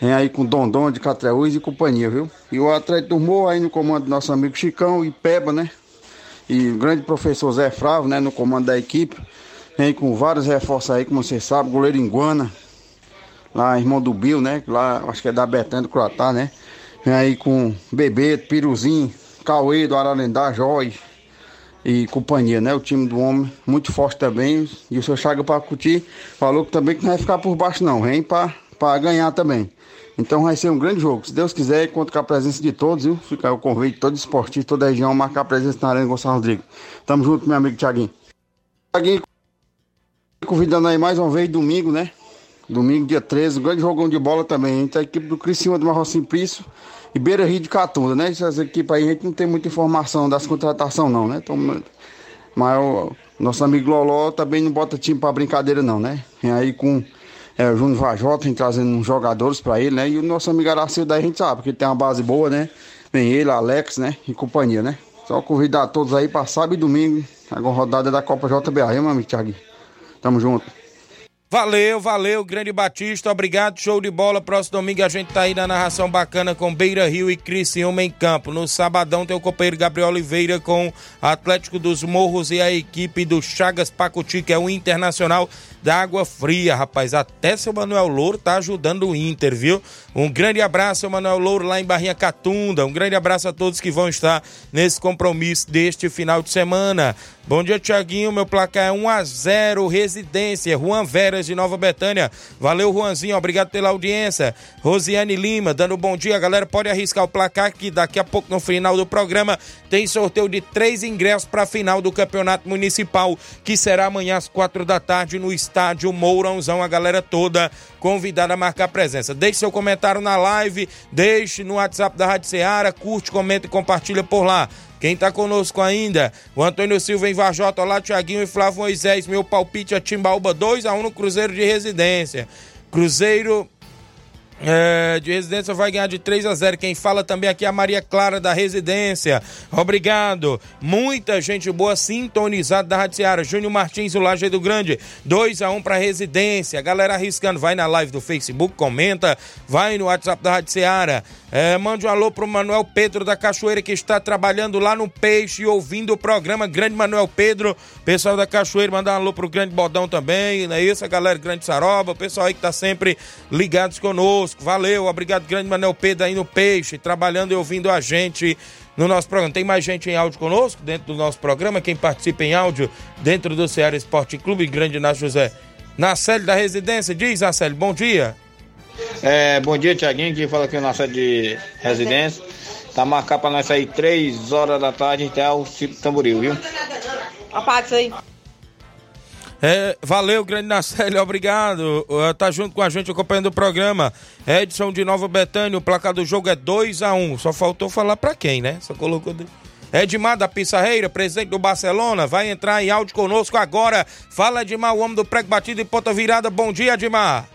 Vem aí com Dondon de Catreúz e companhia, viu? E o Atlético do Morro aí no comando do nosso amigo Chicão e Peba, né? E o grande professor Zé Fravo, né, no comando da equipe. Vem com vários reforços aí, como você sabe, goleiro Iguana, lá irmão do Bill, né? Lá acho que é da Betânia do Croatá, né? Vem aí com Bebê, Piruzinho, Cauê do Ararendá, Jói e companhia, né? O time do homem muito forte também. E o seu Chaga Pacuti falou que também que não vai ficar por baixo não, vem para ganhar também. Então vai ser um grande jogo. Se Deus quiser, conto com a presença de todos, viu? Fica o convite todo esportista, toda a região, marcar a presença na Arena Gonçalo Rodrigues. Tamo junto, meu amigo Tiaguinho. Tiaguinho, convidando aí mais uma vez, domingo, né? Domingo, dia 13, um grande jogão de bola também. Entre a equipe do Criciúma do Marro Simplício e Beira Rio de Catunda, né? Essas equipes aí a gente não tem muita informação das contratações, não, né? Então, mas o nosso amigo Loló também não bota time pra brincadeira, não, né? Vem aí com é, o Júnior Vajota, vem trazendo uns jogadores pra ele, né? E o nosso amigo Aracil daí a gente sabe, porque ele tem uma base boa, né? Vem ele, Alex, né? E companhia, né? Só convidar todos aí pra sábado e domingo, a rodada da Copa JBA, hein, meu amigo Thiago? Tamo junto. Valeu, valeu, grande Batista, obrigado, show de bola. Próximo domingo a gente tá aí na narração bacana com Beira Rio e Criciúma em campo. No sabadão tem o companheiro Gabriel Oliveira com Atlético dos Morros e a equipe do Chagas Pacuti, que é o Internacional da Água Fria, rapaz. Até seu Manuel Louro tá ajudando o Inter, viu? Um grande abraço, seu Manuel Louro, lá em Barrinha Catunda. Um grande abraço a todos que vão estar nesse compromisso deste final de semana. Bom dia, Tiaguinho. Meu placar é 1 a 0 Residência, Juan Veras de Nova Betânia. Valeu, Juanzinho. Obrigado pela audiência. Rosiane Lima, dando bom dia. Galera, pode arriscar o placar que daqui a pouco, no final do programa, tem sorteio de três ingressos para a final do Campeonato Municipal, que será amanhã às quatro da tarde no estádio Mourãozão. A galera toda convidada a marcar presença. Deixe seu comentário na live, deixe no WhatsApp da Rádio Ceará, curte, comenta e compartilha por lá. Quem tá conosco ainda? O Antônio Silva em Varjota, olá, Tiaguinho e Flávio Moisés. Meu palpite é Timbaúba 2x1 no Cruzeiro de Residência. Cruzeiro é, de residência vai ganhar de 3 a 0. Quem fala também aqui é a Maria Clara da residência. Obrigado. Muita gente boa sintonizada da Rádio Seara. Júnior Martins, o Laje do Grande. 2 a 1 para residência. Galera arriscando, vai na live do Facebook, comenta, vai no WhatsApp da Rádio Seara. É, mande um alô pro Manuel Pedro da Cachoeira que está trabalhando lá no Peixe e ouvindo o programa. Grande Manuel Pedro, pessoal da Cachoeira, mandar um alô pro Grande Bodão também, não é isso? A galera Grande Saroba, o pessoal aí que tá sempre ligados conosco. Valeu, obrigado, Grande Manuel Pedro aí no Peixe, trabalhando e ouvindo a gente no nosso programa. Tem mais gente em áudio conosco dentro do nosso programa. Quem participa em áudio dentro do Ceará Esporte Clube, Grande Inácio José. Na sede da residência, diz Acélio, bom dia. É, bom dia, Tiaguinho, que fala aqui na sede de residência. Tá marcado pra nós sair 3 horas da tarde até o Cipo Tamboril, viu? Apaga isso aí. É, valeu, grande Nacélio, obrigado. Uh, tá junto com a gente acompanhando o programa. Edson de Nova Betânia, o placar do jogo é 2 a 1 um. Só faltou falar pra quem, né? Só colocou. Edmar da Pissarreira, presidente do Barcelona, vai entrar em áudio conosco agora. Fala, Edmar, o homem do prego batido e ponta virada. Bom dia, Edmar.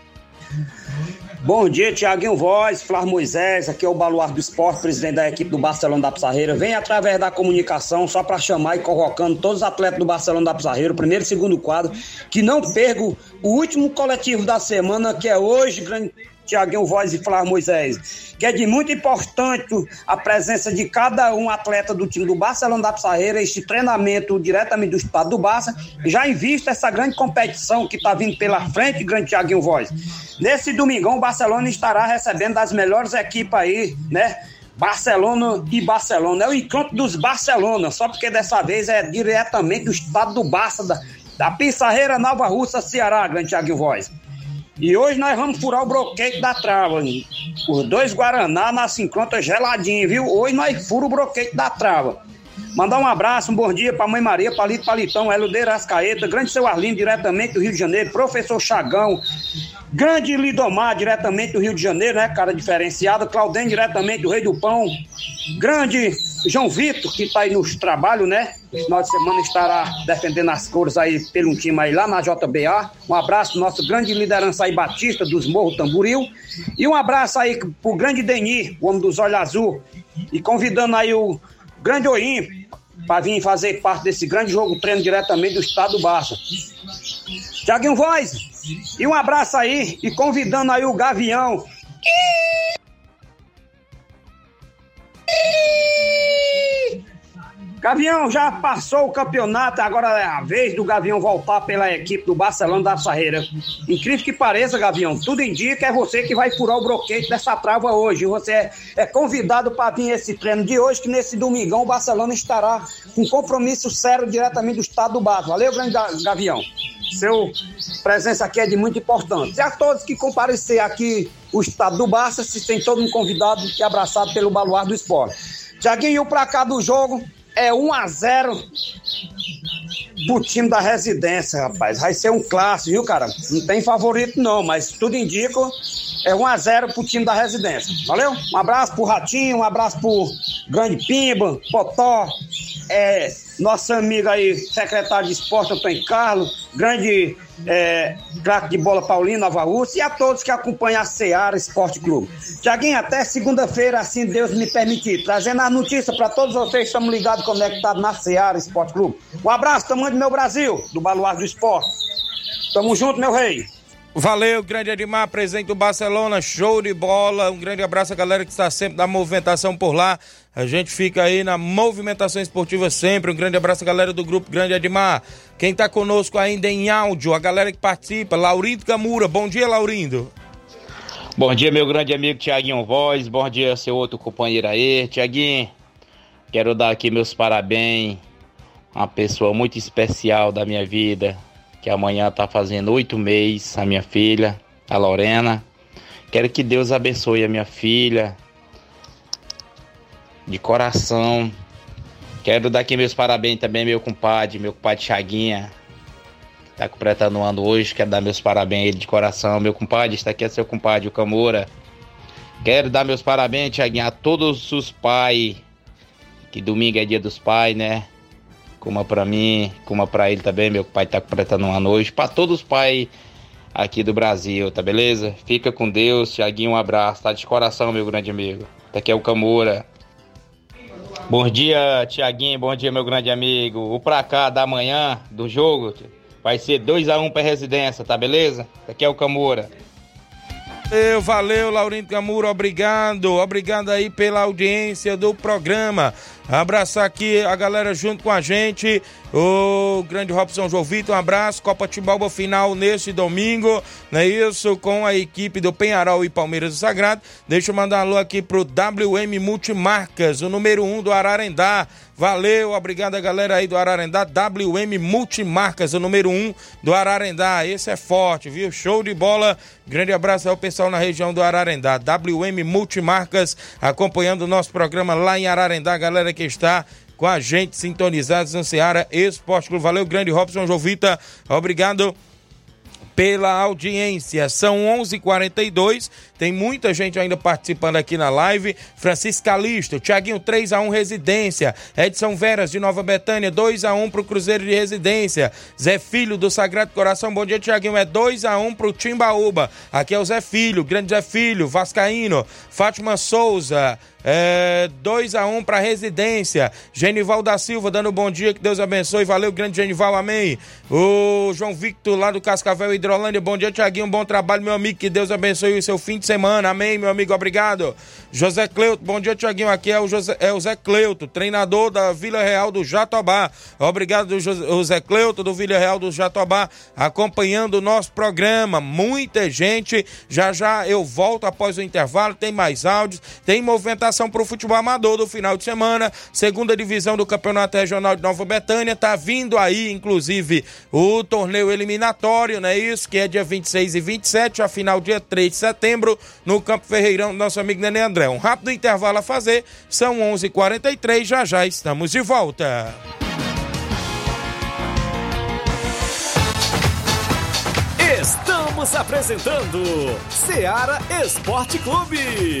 Bom dia, Tiaguinho Voz, Flávio Moisés, aqui é o Baluar do Esporte, presidente da equipe do Barcelona da Pizarreira. Vem através da comunicação só para chamar e convocando todos os atletas do Barcelona da Pizarreira, primeiro e segundo quadro, que não percam o último coletivo da semana, que é hoje, grande Tiaguinho Voz e Flávio Moisés, que é de muito importante a presença de cada um atleta do time do Barcelona da Pissarreira, este treinamento diretamente do estado do Barça, já em vista essa grande competição que está vindo pela frente, grande Tiaguinho Voz. Nesse domingão, o Barcelona estará recebendo as melhores equipes aí, né? Barcelona e Barcelona. É o encontro dos Barcelona, só porque dessa vez é diretamente do estado do Barça, da, da Pissarreira Nova Russa, Ceará, grande Tiaguinho Voz. E hoje nós vamos furar o broquete da trava. Os dois Guaraná na 50 geladinho, viu? Hoje nós fura o broquete da trava. Mandar um abraço, um bom dia para Mãe Maria, Palito Palitão, Eludeira Ascaeta, Grande Seu Arlindo, diretamente do Rio de Janeiro, Professor Chagão, Grande Lidomar, diretamente do Rio de Janeiro, né, cara diferenciado, Claudem, diretamente do Rei do Pão, Grande João Vitor, que tá aí nos trabalhos, né, final de semana estará defendendo as cores aí pelo time aí lá na JBA, um abraço nosso grande liderança aí, Batista, dos Morro Tamburil, e um abraço aí pro grande Deni, o homem dos olhos azul, e convidando aí o grande Oim, para vir fazer parte desse grande jogo treino diretamente do estado do Barça. Tiaguinho Voz, e um abraço aí, e convidando aí o Gavião. Gavião já passou o campeonato, agora é a vez do Gavião voltar pela equipe do Barcelona da Sarreira. Incrível que pareça, Gavião, tudo indica que é você que vai furar o broquete dessa trava hoje. Você é, é convidado para vir esse treino de hoje, que nesse domingão o Barcelona estará com compromisso sério diretamente do estado do Barça. Valeu, grande Gavião. Seu presença aqui é de muito importância. E a todos que comparecer aqui o estado do Barça, se tem todo mundo convidado e abraçado pelo Baluar do Esporte. Tiaguinho, o placar do jogo é 1 a 0 pro time da residência, rapaz. Vai ser um clássico, viu, cara? Não tem favorito não, mas tudo indica é 1 a 0 pro time da residência. Valeu? Um abraço pro Ratinho, um abraço pro Grande Pimba, Potó, é, nosso amigo aí, secretário de esporte, Antônio Carlos, grande é, craque de bola Paulino, Nova Rússia, e a todos que acompanham a Seara Esporte Clube. Tiaguinho, até segunda-feira, assim Deus me permitir, trazendo a notícia para todos vocês, estamos ligados, conectados na Seara Esporte Clube. Um abraço, tamanho do meu Brasil, do Baluar do Esporte. Tamo junto, meu rei. Valeu, grande Edmar, presente do Barcelona, show de bola. Um grande abraço à galera que está sempre na movimentação por lá. A gente fica aí na movimentação esportiva sempre. Um grande abraço galera do grupo Grande Edmar. Quem está conosco ainda em áudio, a galera que participa, Laurindo Camura. Bom dia, Laurindo. Bom dia, meu grande amigo Tiaguinho Voz. Bom dia, seu outro companheiro aí. Tiaguinho, quero dar aqui meus parabéns. Uma pessoa muito especial da minha vida, que amanhã está fazendo oito meses, a minha filha, a Lorena. Quero que Deus abençoe a minha filha, de coração. Quero dar aqui meus parabéns também, meu compadre, meu compadre Chaguinha. Tá completando ano hoje, quero dar meus parabéns a ele de coração. Meu compadre, está aqui é seu compadre, o Camura. Quero dar meus parabéns, Tiaguinho, a todos os pais. Que domingo é dia dos pais, né? Como pra mim, como pra ele também, meu pai tá completando ano hoje. Pra todos os pais aqui do Brasil, tá beleza? Fica com Deus, Tiaguinho, um abraço, tá de coração, meu grande amigo. Tá aqui é o Camura. Bom dia, Tiaguinho. Bom dia, meu grande amigo. O pra cá da manhã do jogo vai ser 2x1 um pra residência, tá beleza? Aqui é o Camura. Valeu, valeu, Laurindo Camura, obrigado, obrigado aí pela audiência do programa. Abraçar aqui a galera junto com a gente, o grande Robson João Vitor, um abraço, Copa Timbalba final neste domingo, não é isso? Com a equipe do Penharol e Palmeiras do Sagrado. Deixa eu mandar um alô aqui pro WM Multimarcas, o número 1 um do Ararendá. Valeu, obrigado a galera aí do Ararendá, WM Multimarcas, o número 1 um do Ararendá. Esse é forte, viu? Show de bola. Grande abraço ao pessoal na região do Ararendá. WM Multimarcas acompanhando o nosso programa lá em Ararendá, galera que está com a gente sintonizados no Ceará Esporte Clube. Valeu, grande Robson Jovita. Obrigado pela audiência. São 11:42. Tem muita gente ainda participando aqui na live. Francisco Calisto, Tiaguinho 3x1 Residência. Edson Veras de Nova Betânia, 2x1 pro Cruzeiro de Residência. Zé Filho do Sagrado Coração, bom dia, Tiaguinho. É 2x1 pro Timbaúba. Aqui é o Zé Filho, grande Zé Filho, Vascaíno. Fátima Souza. É, 2 a 1 um para Residência. Genival da Silva dando bom dia, que Deus abençoe. Valeu, grande Genival, amém. O João Victor lá do Cascavel Hidrolândia. Bom dia, Tiaguinho. Bom trabalho, meu amigo. Que Deus abençoe o seu fim de semana. Amém, meu amigo. Obrigado. José Cleuto. Bom dia, Tiaguinho. Aqui é o, José, é o Zé Cleuto, treinador da Vila Real do Jatobá. Obrigado, José Cleuto do Vila Real do Jatobá, acompanhando o nosso programa. Muita gente. Já já eu volto após o intervalo. Tem mais áudios, tem movimentação para o futebol amador do final de semana. Segunda divisão do Campeonato Regional de Nova Betânia. Tá vindo aí, inclusive, o torneio eliminatório, não é isso? Que é dia 26 e 27, a final dia 3 de setembro, no Campo Ferreirão do nosso amigo Nenê André. Um rápido intervalo a fazer, são 11:43 h 43 já já estamos de volta. Estamos apresentando Seara Esporte Clube.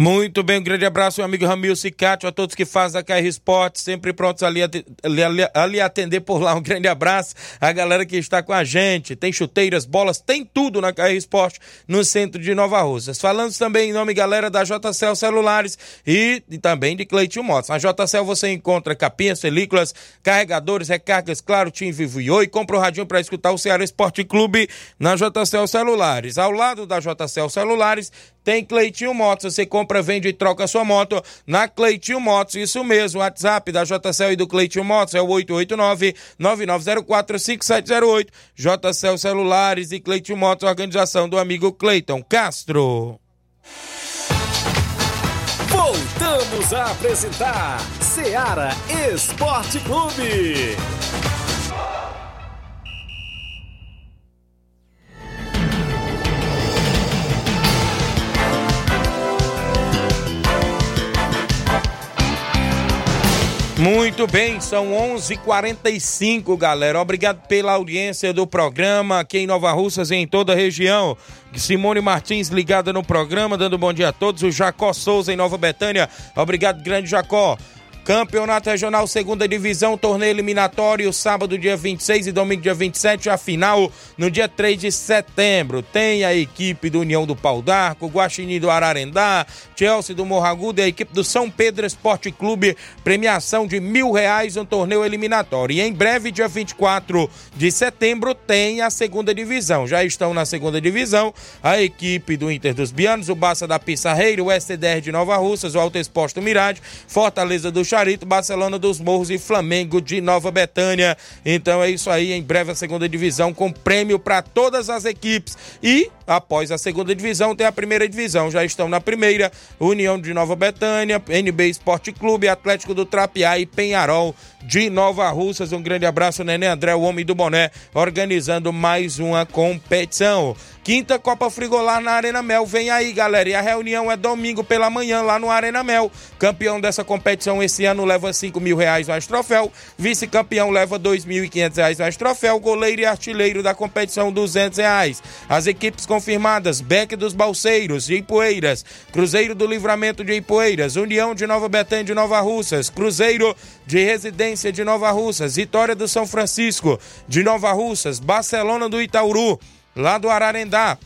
Muito bem, um grande abraço, meu amigo Ramil Cicatio, a todos que fazem a KR Esporte, sempre prontos ali ali, ali atender por lá. Um grande abraço a galera que está com a gente. Tem chuteiras, bolas, tem tudo na KR Esporte, no centro de Nova Russas. Falando também em nome, galera, da JCL Celulares e, e também de Cleitinho Motos. Na JCL você encontra capinhas, películas, carregadores, recargas, claro, Tim Vivo e Oi. Compra o radinho para escutar o Ceará Esporte Clube na JCL Celulares. Ao lado da JCL Celulares tem Cleitinho Motos. Você compra, vende e troca sua moto na Cleitinho Motos. Isso mesmo, WhatsApp da JCL e do Cleitinho Motos é o 889-9904-5708. JCL Celulares e Cleitinho Motos, organização do amigo Cleiton Castro. Voltamos a apresentar Seara Esporte Clube. Muito bem, são 11:45, h 45 galera. Obrigado pela audiência do programa aqui em Nova Russas e em toda a região. Simone Martins ligada no programa, dando bom dia a todos. O Jacó Souza em Nova Betânia. Obrigado, grande Jacó. Campeonato Regional Segunda Divisão, torneio eliminatório, sábado dia 26 e domingo dia 27, a final no dia 3 de setembro. Tem a equipe do União do Pau d'Arco, Guaxinim do Ararendá, Chelsea do Morragudo e a equipe do São Pedro Esporte Clube, premiação de mil reais no torneio eliminatório. E em breve, dia 24 de setembro, tem a segunda divisão. Já estão na segunda divisão a equipe do Inter dos Bianos, o Baça da Pissarreira, o STDR de Nova Russas, o Alto Exposto Mirade, Fortaleza do Charito, Barcelona dos Morros e Flamengo de Nova Betânia. Então é isso aí, em breve a segunda divisão com prêmio para todas as equipes. E após a segunda divisão tem a primeira divisão. Já estão na primeira, União de Nova Betânia, NB Esporte Clube, Atlético do Trapiá e Penharol de Nova Russas. Um grande abraço, Nenê André, o homem do boné, organizando mais uma competição. Quinta Copa Frigolar na Arena Mel. Vem aí, galera. E a reunião é domingo pela manhã lá no Arena Mel. Campeão dessa competição esse ano leva 5 mil reais mais troféu. Vice-campeão leva 2.500 reais mais troféu. Goleiro e artilheiro da competição, 200 reais. As equipes confirmadas: Beck dos Balseiros, de Ipueiras. Cruzeiro do Livramento de Ipueiras. União de Nova Betânia de Nova Russas. Cruzeiro de Residência de Nova Russas. Vitória do São Francisco de Nova Russas. Barcelona do Itauru lá do Ararendá.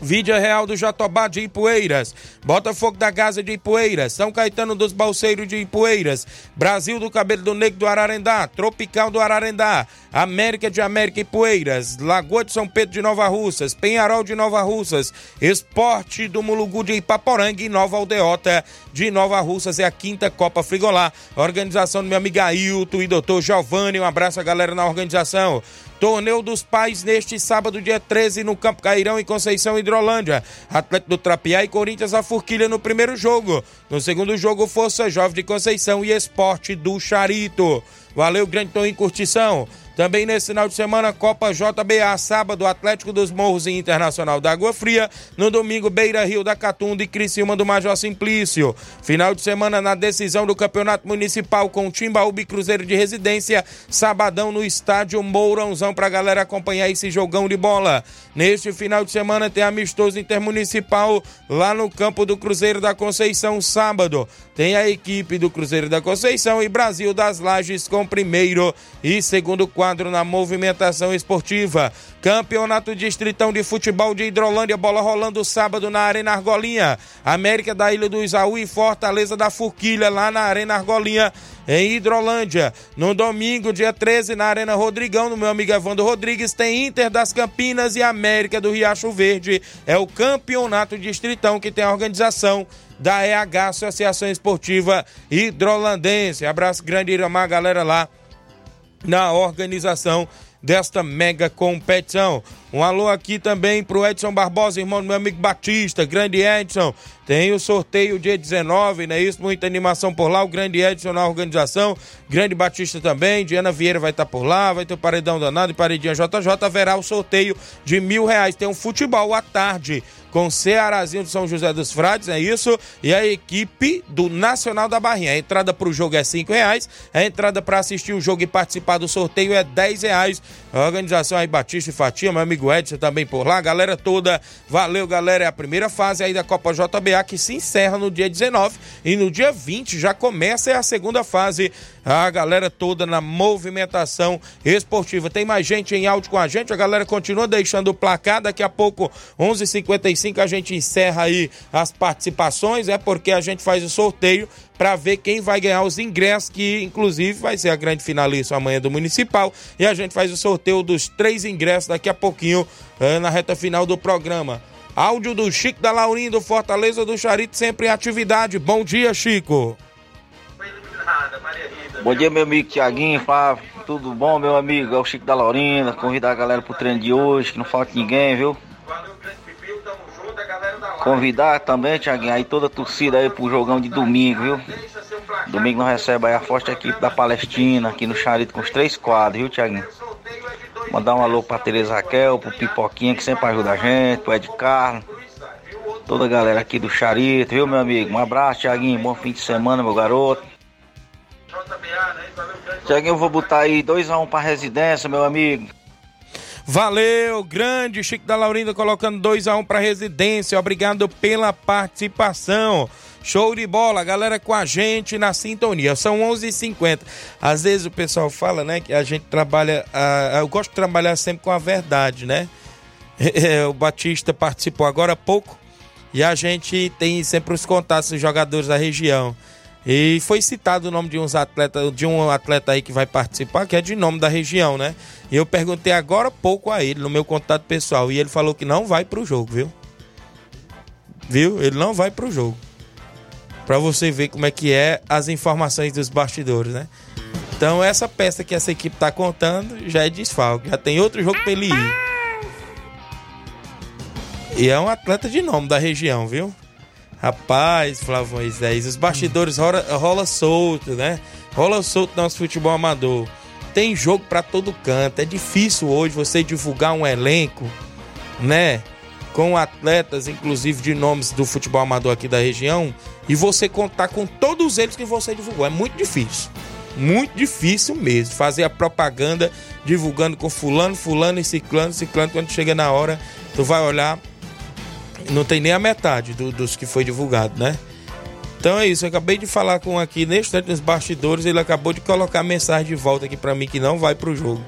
Vídea Real do Jatobá de Ipueiras, Botafogo da Gaza de Ipueiras, São Caetano dos Balseiros de Ipueiras, Brasil do Cabelo do Negro do Ararendá, Tropical do Ararendá, América de América Ipueiras, Lagoa de São Pedro de Nova Russas, Penharol de Nova Russas, Esporte do Mulugu de Ipaporanga e Nova Aldeota de Nova Russas. É a quinta Copa Frigolá. Organização do meu amigo Ailton e doutor Giovanni, um abraço a galera na organização. Torneio dos Pais neste sábado, dia 13, no Campo Cairão, em Conceição, Hidrolândia. Atlético do Trapiá e Corinthians a Forquilha no primeiro jogo. No segundo jogo, Força Jovem de Conceição e Esporte do Charito. Valeu, grande em curtição. Também nesse final de semana, Copa JBA, sábado, Atlético dos Morros e Internacional da Água Fria. No domingo, Beira Rio da Catunda e Criciúma do Major Simplício. Final de semana na decisão do Campeonato Municipal com Timbaúba e Cruzeiro de Residência. Sabadão no estádio Mourãozão pra galera acompanhar esse jogão de bola. Neste final de semana tem amistoso intermunicipal lá no campo do Cruzeiro da Conceição, sábado. Tem a equipe do Cruzeiro da Conceição e Brasil das Lages com primeiro e segundo quadro na movimentação esportiva. Campeonato Distritão de Futebol de Hidrolândia, bola rolando sábado na Arena Argolinha. América da Ilha do Isaú e Fortaleza da Forquilha lá na Arena Argolinha em Hidrolândia. No domingo, dia 13, na Arena Rodrigão, no meu amigo Evandro Rodrigues, tem Inter das Campinas e América do Riacho Verde. É o campeonato distritão que tem a organização da EH, Associação Esportiva Hidrolandense. Abraço grande, Iramar, galera lá na organização desta mega competição. Um alô aqui também pro Edson Barbosa, irmão do meu amigo Batista, grande Edson. Tem o sorteio dia 19, não é isso? Muita animação por lá. O grande Edson na organização, grande Batista também. Diana Vieira vai estar por lá, vai ter o Paredão Danado e Paredinha JJ. Haverá o sorteio de mil reais. Tem um futebol à tarde com Cearazinho de São José dos Frades, é isso? E a equipe do Nacional da Barrinha. A entrada para o jogo é cinco reais, a entrada para assistir o jogo e participar do sorteio é dez reais. A organização aí Batista e Fatia, meu amigo Edson também por lá, galera toda. Valeu, galera. É a primeira fase aí da Copa JBA que se encerra no dia 19 e no dia 20 já começa a segunda fase. A galera toda na movimentação esportiva. Tem mais gente em áudio com a gente, a galera continua deixando o placar. Daqui a pouco, 11h55, a gente encerra aí as participações, é porque a gente faz o sorteio para ver quem vai ganhar os ingressos, que inclusive vai ser a grande finalista amanhã do Municipal. E a gente faz o sorteio dos três ingressos daqui a pouquinho, eh, na reta final do programa. Áudio do Chico da Laurinha do Fortaleza do Charito, sempre em atividade. Bom dia, Chico. Bom dia, meu amigo Tiaguinho, Flávio. Tudo bom, meu amigo? É o Chico da Laurina. Convidar a galera pro treino de hoje, que não falta ninguém, viu? Convidar também, Tiaguinho, aí toda a torcida aí pro jogão de domingo, viu? Domingo nós recebemos aí a forte equipe da Palestina, aqui no Charito, com os três quadros, viu, Tiaguinho? Mandar um alô pra Tereza Raquel, pro Pipoquinha, que sempre ajuda a gente, pro Ed Carlos. Toda a galera aqui do Charito, viu, meu amigo? Um abraço, Tiaguinho. Bom fim de semana, meu garoto. Tiaguinho, eu vou botar aí 2x1 um pra residência, meu amigo. Valeu, grande Chico da Laurinda colocando 2 a 1 um para residência. Obrigado pela participação. Show de bola, galera com a gente na sintonia. São 11h50. Às vezes o pessoal fala, né, que a gente trabalha. Uh, eu gosto de trabalhar sempre com a verdade, né? [laughs] o Batista participou agora há pouco e a gente tem sempre os contatos dos jogadores da região. E foi citado o nome de uns atletas, de um atleta aí que vai participar, que é de nome da região, né? E eu perguntei agora pouco a ele, no meu contato pessoal, e ele falou que não vai pro jogo, viu? Viu? Ele não vai pro jogo. Pra você ver como é que é as informações dos bastidores, né? Então essa peça que essa equipe tá contando já é desfalque, já tem outro jogo pra ele ir. E é um atleta de nome da região, viu? Rapaz, Flávio Moisés, os bastidores rola, rola solto, né? Rola solto nosso futebol amador. Tem jogo para todo canto. É difícil hoje você divulgar um elenco, né? Com atletas, inclusive de nomes do futebol amador aqui da região, e você contar com todos eles que você divulgou. É muito difícil. Muito difícil mesmo. Fazer a propaganda divulgando com fulano, fulano e ciclano, ciclano. Quando chega na hora, tu vai olhar, não tem nem a metade do, dos que foi divulgado, né? Então é isso, eu acabei de falar com aqui neste instante nos bastidores, ele acabou de colocar mensagem de volta aqui para mim que não vai pro jogo.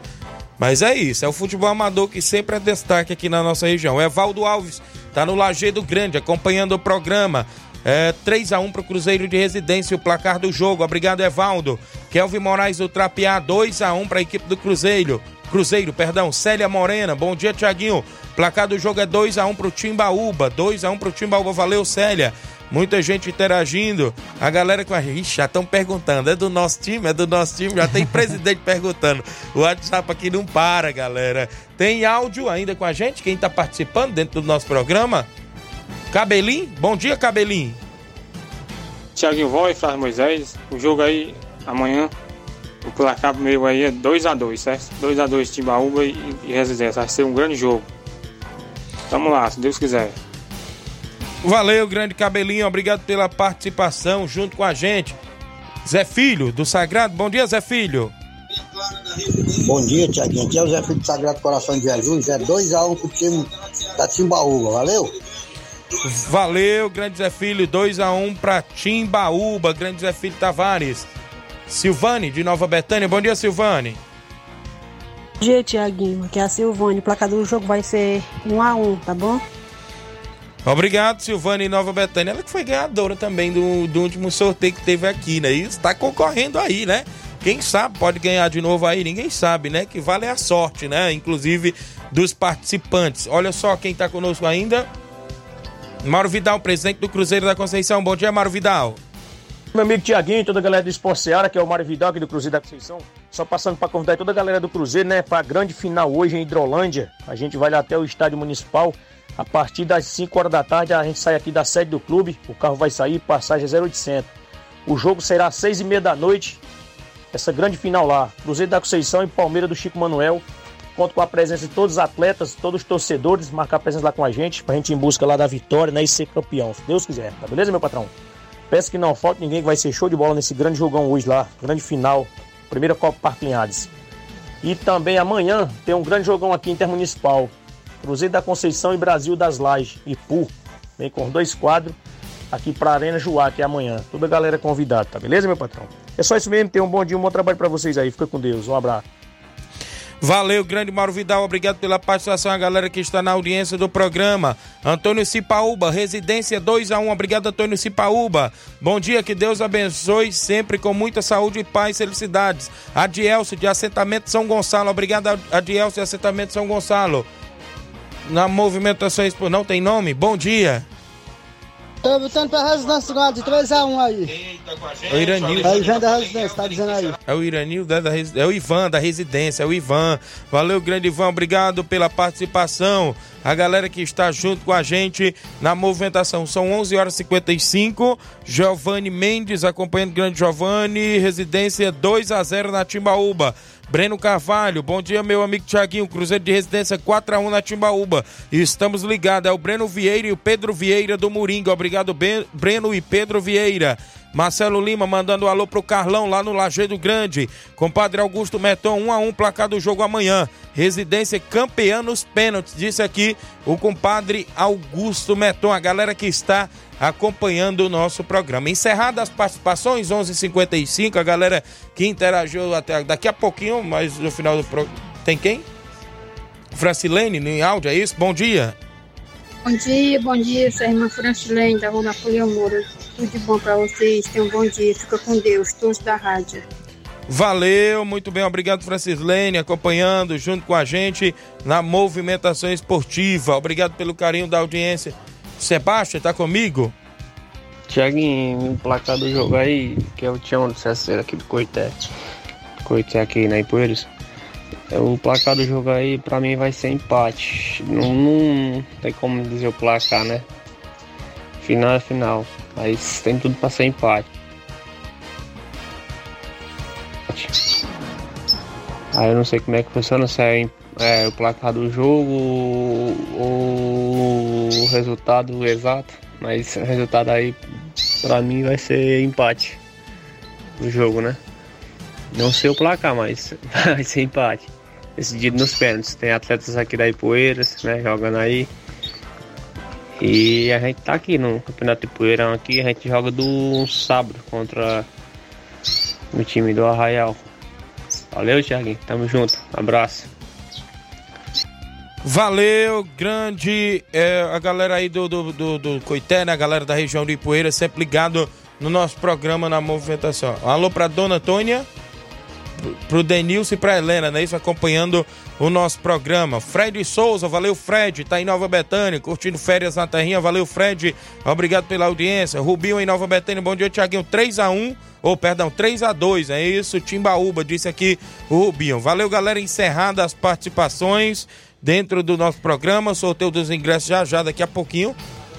Mas é isso, é o futebol amador que sempre é destaque aqui na nossa região. O Evaldo Alves tá no Lagedo Grande, acompanhando o programa. É, 3 a 1 pro Cruzeiro de Residência, o placar do jogo. Obrigado, Evaldo. Kelvin Moraes do Trapiá, 2 a 1 para a equipe do Cruzeiro. Cruzeiro, perdão, Célia Morena. Bom dia, Tiaguinho. Placar do jogo é 2 a 1 pro Timbaúba. 2 a 1 pro Timbaúba. Valeu, Célia. Muita gente interagindo. A galera com a Ixi, já estão perguntando. É do nosso time? É do nosso time? Já tem presidente [laughs] perguntando. O WhatsApp aqui não para, galera. Tem áudio ainda com a gente? Quem está participando dentro do nosso programa? Cabelinho? Bom dia, Cabelinho. Tiaguinho Voz, Flávio Moisés. O jogo aí amanhã. O placar meu aí é 2x2, certo? 2x2 Timbaúba e, e Residência. Vai ser um grande jogo. Tamo lá, se Deus quiser. Valeu, grande cabelinho. Obrigado pela participação junto com a gente. Zé Filho, do Sagrado. Bom dia, Zé Filho. Bom dia, Tiaguinho. Aqui é o Zé Filho do Sagrado Coração de Jesus. É 2x1 um pro time da Timbaúba. Valeu? Valeu, grande Zé Filho. 2x1 um pra Timbaúba. Grande Zé Filho Tavares. Silvane, de Nova Betânia. Bom dia, Silvane. Bom dia, Tiaguinho. Aqui é a Silvane. O placar do jogo vai ser 1x1, tá bom? Obrigado, Silvane Nova Betânia. Ela que foi ganhadora também do, do último sorteio que teve aqui, né? E está concorrendo aí, né? Quem sabe pode ganhar de novo aí, ninguém sabe, né? Que vale a sorte, né? Inclusive dos participantes. Olha só quem está conosco ainda. Mauro Vidal, presidente do Cruzeiro da Conceição. Bom dia, Mauro Vidal. Meu amigo Tiaguinho, toda a galera do Esporte Seara, que é o Mário Vidal aqui do Cruzeiro da Conceição. Só passando para convidar toda a galera do Cruzeiro, né, para a grande final hoje em Hidrolândia. A gente vai lá até o estádio municipal. A partir das 5 horas da tarde, a gente sai aqui da sede do clube. O carro vai sair, passagem 0800. O jogo será às 6 e meia da noite. Essa grande final lá. Cruzeiro da Conceição e Palmeiras do Chico Manuel. Conto com a presença de todos os atletas, todos os torcedores, marcar presença lá com a gente, pra gente ir em busca lá da vitória, né, e ser campeão, se Deus quiser. Tá beleza, meu patrão? Peço que não falte ninguém que vai ser show de bola nesse grande jogão hoje lá, grande final, primeira Copa Parque Linhares. E também amanhã tem um grande jogão aqui intermunicipal. Cruzeiro da Conceição e Brasil das Lajes, Ipu. Vem com dois quadros aqui pra Arena Juá, que é amanhã. Toda a galera convidada, tá beleza, meu patrão? É só isso mesmo, tenham um bom dia, um bom trabalho para vocês aí. Fica com Deus, um abraço. Valeu, grande Mauro Vidal. Obrigado pela participação, a galera que está na audiência do programa. Antônio Cipaúba, residência 2 a 1 Obrigado, Antônio Cipaúba. Bom dia, que Deus abençoe sempre com muita saúde, paz e felicidades. Adielso, de assentamento São Gonçalo. Obrigado, Adielso, de assentamento São Gonçalo. Na movimentação, não tem nome? Bom dia. Tô botando pra residência de 3x1 aí. É o Iranil. É o Ivan da residência, tá dizendo aí. É o Iranil da, da É o Ivan da residência, é o Ivan. Valeu, grande Ivan, obrigado pela participação. A galera que está junto com a gente na movimentação. São 11 horas e 55. Giovanni Mendes acompanhando o grande Giovanni. Residência 2 a 0 na Timbaúba. Breno Carvalho, bom dia, meu amigo Tiaguinho. Cruzeiro de residência 4x1 na Timbaúba. Estamos ligados. É o Breno Vieira e o Pedro Vieira do Moringa. Obrigado, Breno e Pedro Vieira. Marcelo Lima mandando um alô pro Carlão lá no Lajeado Grande. Compadre Augusto Meton, 1 a 1 placar do jogo amanhã. Residência campeã nos pênaltis. Disse aqui o compadre Augusto Meton, a galera que está acompanhando o nosso programa. Encerradas as participações, 11:55 a galera que interagiu até daqui a pouquinho, mas no final do programa. Tem quem? Francilene, no áudio, é isso? Bom dia. Bom dia, bom dia, sua irmã Francilene, da Rua Napoleão Moura. Tudo de bom para vocês, tenham um bom dia, fica com Deus, todos da rádio. Valeu, muito bem, obrigado Francislene, acompanhando junto com a gente na movimentação esportiva. Obrigado pelo carinho da audiência. Sebastião, tá comigo? Tiaguinho, o placar do jogo aí, que é o Tião do Cesseiro aqui do Coité. Coité aqui na Ipueiras. É, o placar do jogo aí, pra mim, vai ser empate. Não, não tem como dizer o placar, né? Final é final. Mas tem tudo pra ser empate. Aí eu não sei como é que funciona, se é, é o placar do jogo ou o resultado exato. Mas o resultado aí pra mim vai ser empate do jogo, né? Não sei o placar, mas [laughs] vai ser empate. Decidido nos pênaltis. Tem atletas aqui da Ipueiras, né? Jogando aí. E a gente tá aqui no Campeonato de Poeirão aqui, a gente joga do sábado contra o time do Arraial. Valeu, Thiaguinho. Tamo junto. Abraço. Valeu, grande é, a galera aí do, do, do, do Coité, né? A galera da região de Ipueira, sempre ligado no nosso programa na movimentação. Alô pra Dona Antônia, pro- Denilson e pra Helena, né? Isso acompanhando o nosso programa. Fred Souza, valeu Fred, tá em Nova Betânia, curtindo férias na terrinha, valeu Fred, obrigado pela audiência. Rubinho em Nova Betânia, bom dia Tiaguinho, 3x1, ou perdão, 3x2, é isso, Timbaúba, disse aqui o Rubinho. Valeu galera, encerrada as participações dentro do nosso programa, sorteio dos ingressos já já, daqui a pouquinho.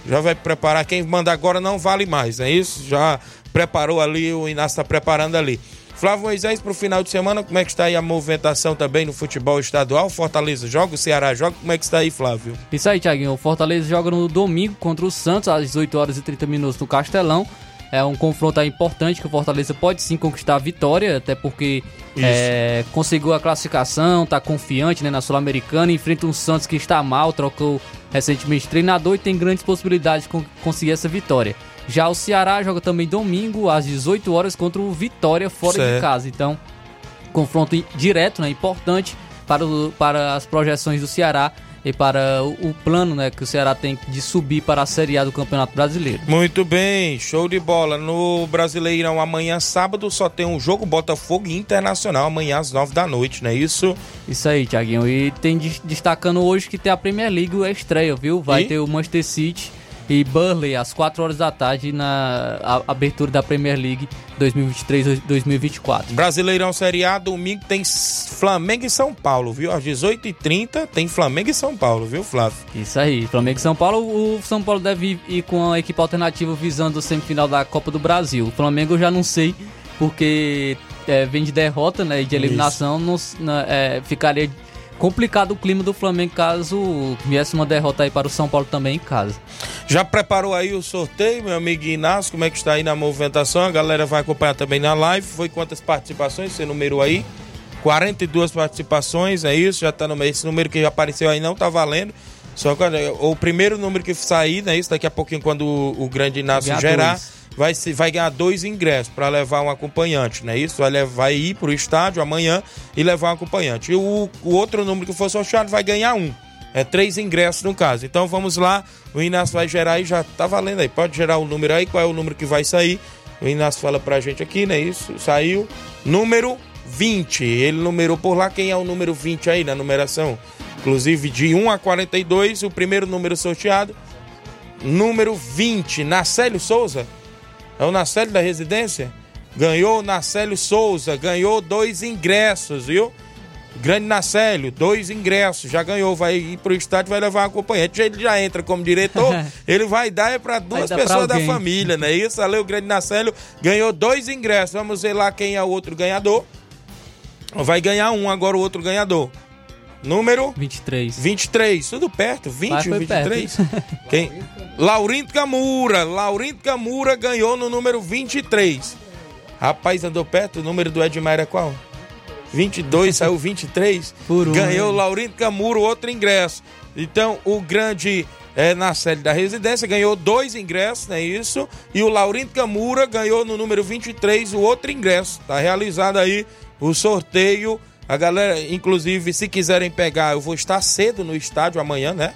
Já vai preparar, quem manda agora não vale mais, é isso? Já preparou ali, o Inácio está preparando ali. Flávio Moisés, para o final de semana, como é que está aí a movimentação também no futebol estadual? Fortaleza joga, o Ceará joga, como é que está aí, Flávio? Isso aí, Thiaguinho. O Fortaleza joga no domingo contra o Santos, às 18 horas e 30 minutos no Castelão. É um confronto importante que o Fortaleza pode sim conquistar a vitória, até porque é, conseguiu a classificação, tá confiante né, na Sul-Americana, enfrenta um Santos que está mal, trocou recentemente treinador e tem grandes possibilidades de con- conseguir essa vitória. Já o Ceará joga também domingo, às 18 horas, contra o Vitória fora Certo. de casa. Então, confronto direto, né, importante para, o- para as projeções do Ceará e para o, o plano né, que o Ceará tem de subir para a Série A do Campeonato Brasileiro. Muito bem, show de bola. No Brasileirão, amanhã, sábado, só tem um jogo Botafogo Internacional, amanhã às 9 da noite, não é isso? Isso aí, Thiaguinho. E tem des- destacando hoje que tem a Premier League a estreia, viu? Vai E? ter o Manchester City e Burnley às 4 horas da tarde na abertura da Premier League 2023-2024. Brasileirão Série A, domingo tem Flamengo e São Paulo, viu? Às 18h30 tem Flamengo e São Paulo, viu, Flávio? Isso aí, Flamengo e São Paulo. O São Paulo deve ir com a equipe alternativa visando o semifinal da Copa do Brasil. O Flamengo eu já não sei, porque é, vem de derrota né, e de eliminação. Não, é, ficaria complicado o clima do Flamengo caso viesse uma derrota aí para o São Paulo também em casa. Já preparou aí o sorteio, meu amigo Inácio? Como é que está aí na movimentação? A galera vai acompanhar também na live. Foi quantas participações? Você numerou aí? 42 participações, é isso? Já tá no meio. Esse número que apareceu aí não tá valendo. Só que o primeiro número que sair, né? Isso daqui a pouquinho, quando o, o grande Inácio Ganhar gerar, dois. vai, se, vai ganhar dois ingressos para levar um acompanhante, né? Isso vai, levar, vai ir pro estádio amanhã e levar um acompanhante. E o, o outro número que for sorteado vai ganhar um. É três ingressos no caso. Então vamos lá, o Inácio vai gerar e já tá valendo aí. Pode gerar o número aí, qual é o número que vai sair? O Inácio fala pra gente aqui, né? Isso, saiu. Número 20. Ele numerou por lá. Quem é o número 20 aí na numeração? Inclusive de 1 a 42, o primeiro número sorteado. Número 20, Nacélio Souza. É o Nacélio da residência? Ganhou Nacélio Souza, ganhou dois ingressos, viu? Grande Nacélio, dois ingressos, já ganhou, vai ir pro estádio, vai levar um acompanhante. Ele já entra como diretor, [laughs] ele vai dar é para duas pessoas da família, não é isso? Valeu, Grande Nacélio, ganhou dois ingressos. Vamos ver lá quem é o outro ganhador. Vai ganhar um, agora o outro ganhador. Número 23. 23, tudo perto, 20 Mas e foi 23. [laughs] Quem? Laurindo Camura, Laurindo Camura ganhou no número 23. Rapaz, andou perto, o número do Edmar é qual? 22, saiu 23. Por um, ganhou né? Laurindo Camura, outro ingresso. Então, o grande é, na série da residência ganhou dois ingressos, não é isso? E o Laurindo Camura ganhou no número 23 o outro ingresso. Tá realizado aí o sorteio. A galera, inclusive, se quiserem pegar, eu vou estar cedo no estádio amanhã, né?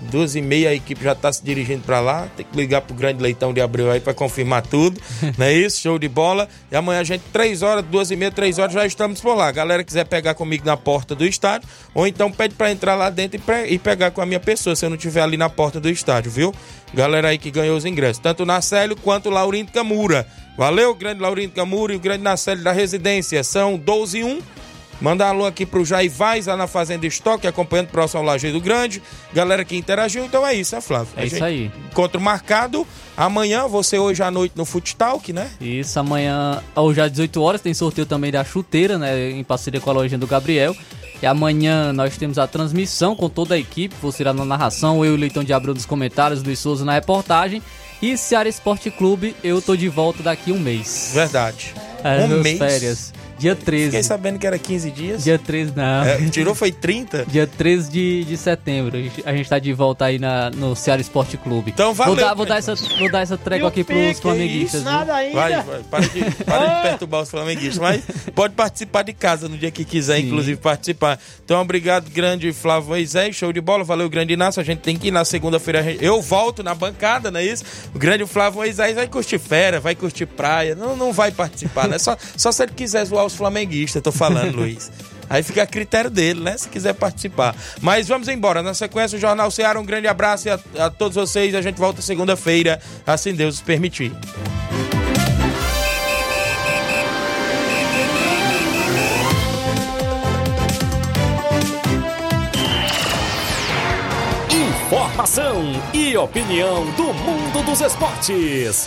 Duas e meia a equipe já está se dirigindo para lá. Tem que ligar pro grande leitão de abril aí para confirmar tudo. [laughs] não é isso? Show de bola. E amanhã a gente, três horas, duas e meia, três horas, já estamos por lá. Galera quiser pegar comigo na porta do estádio, ou então pede para entrar lá dentro e, e pegar com a minha pessoa, se eu não estiver ali na porta do estádio, viu? Galera aí que ganhou os ingressos, tanto o Nacélio quanto o Laurindo Camura. Valeu, grande Laurindo Camura e o grande Nacélio da residência. São 12 e 1. Mandar alô aqui pro Jair Vaz, lá na Fazenda Estoque, acompanhando próximo ao Lajeiro Grande. Galera que interagiu, então é isso, né, Flávio? É A isso aí. Encontro marcado amanhã, você hoje à noite no Futstalk, né? Isso, amanhã, hoje às 18 horas, tem sorteio também da chuteira, né? Em parceria com a loja do Gabriel. E amanhã nós temos a transmissão com toda a equipe. Você irá na narração, eu e o Leitão de Abreu nos comentários, Luiz Souza na reportagem. E Ceará Esporte Clube, eu tô de volta daqui um mês. Verdade. É, um mês. férias. Dia 13. Fiquei sabendo que era 15 dias. Dia 13, não. É, tirou foi 30? Dia 13 de, de setembro. A gente, a gente tá de volta aí na, no Ceará Esporte Clube. Então valeu, Vou dar, vou dar, essa, vou dar essa trégua aqui pros flamenguistas. viu? Vai, vai, para de, para de [laughs] perturbar os flamenguistas. Mas pode participar de casa no dia que quiser, inclusive, participar. Então, obrigado, grande Flávio Moisés. Show de bola. Valeu, grande Inácio. A gente tem que ir na segunda-feira. gente- Eu volto na bancada, não é isso? O grande Flávio Moisés vai curtir férias, vai curtir praia. Não, não vai participar, né? Só, só se ele quiser zoar os flamenguistas, tô falando, [laughs] Luiz. Aí fica a critério dele, né? Se quiser participar. Mas vamos embora. Na sequência, o Jornal Ceará. Um grande abraço a, a todos vocês. A gente volta segunda-feira, assim Deus permitir. Informação e opinião do mundo dos esportes.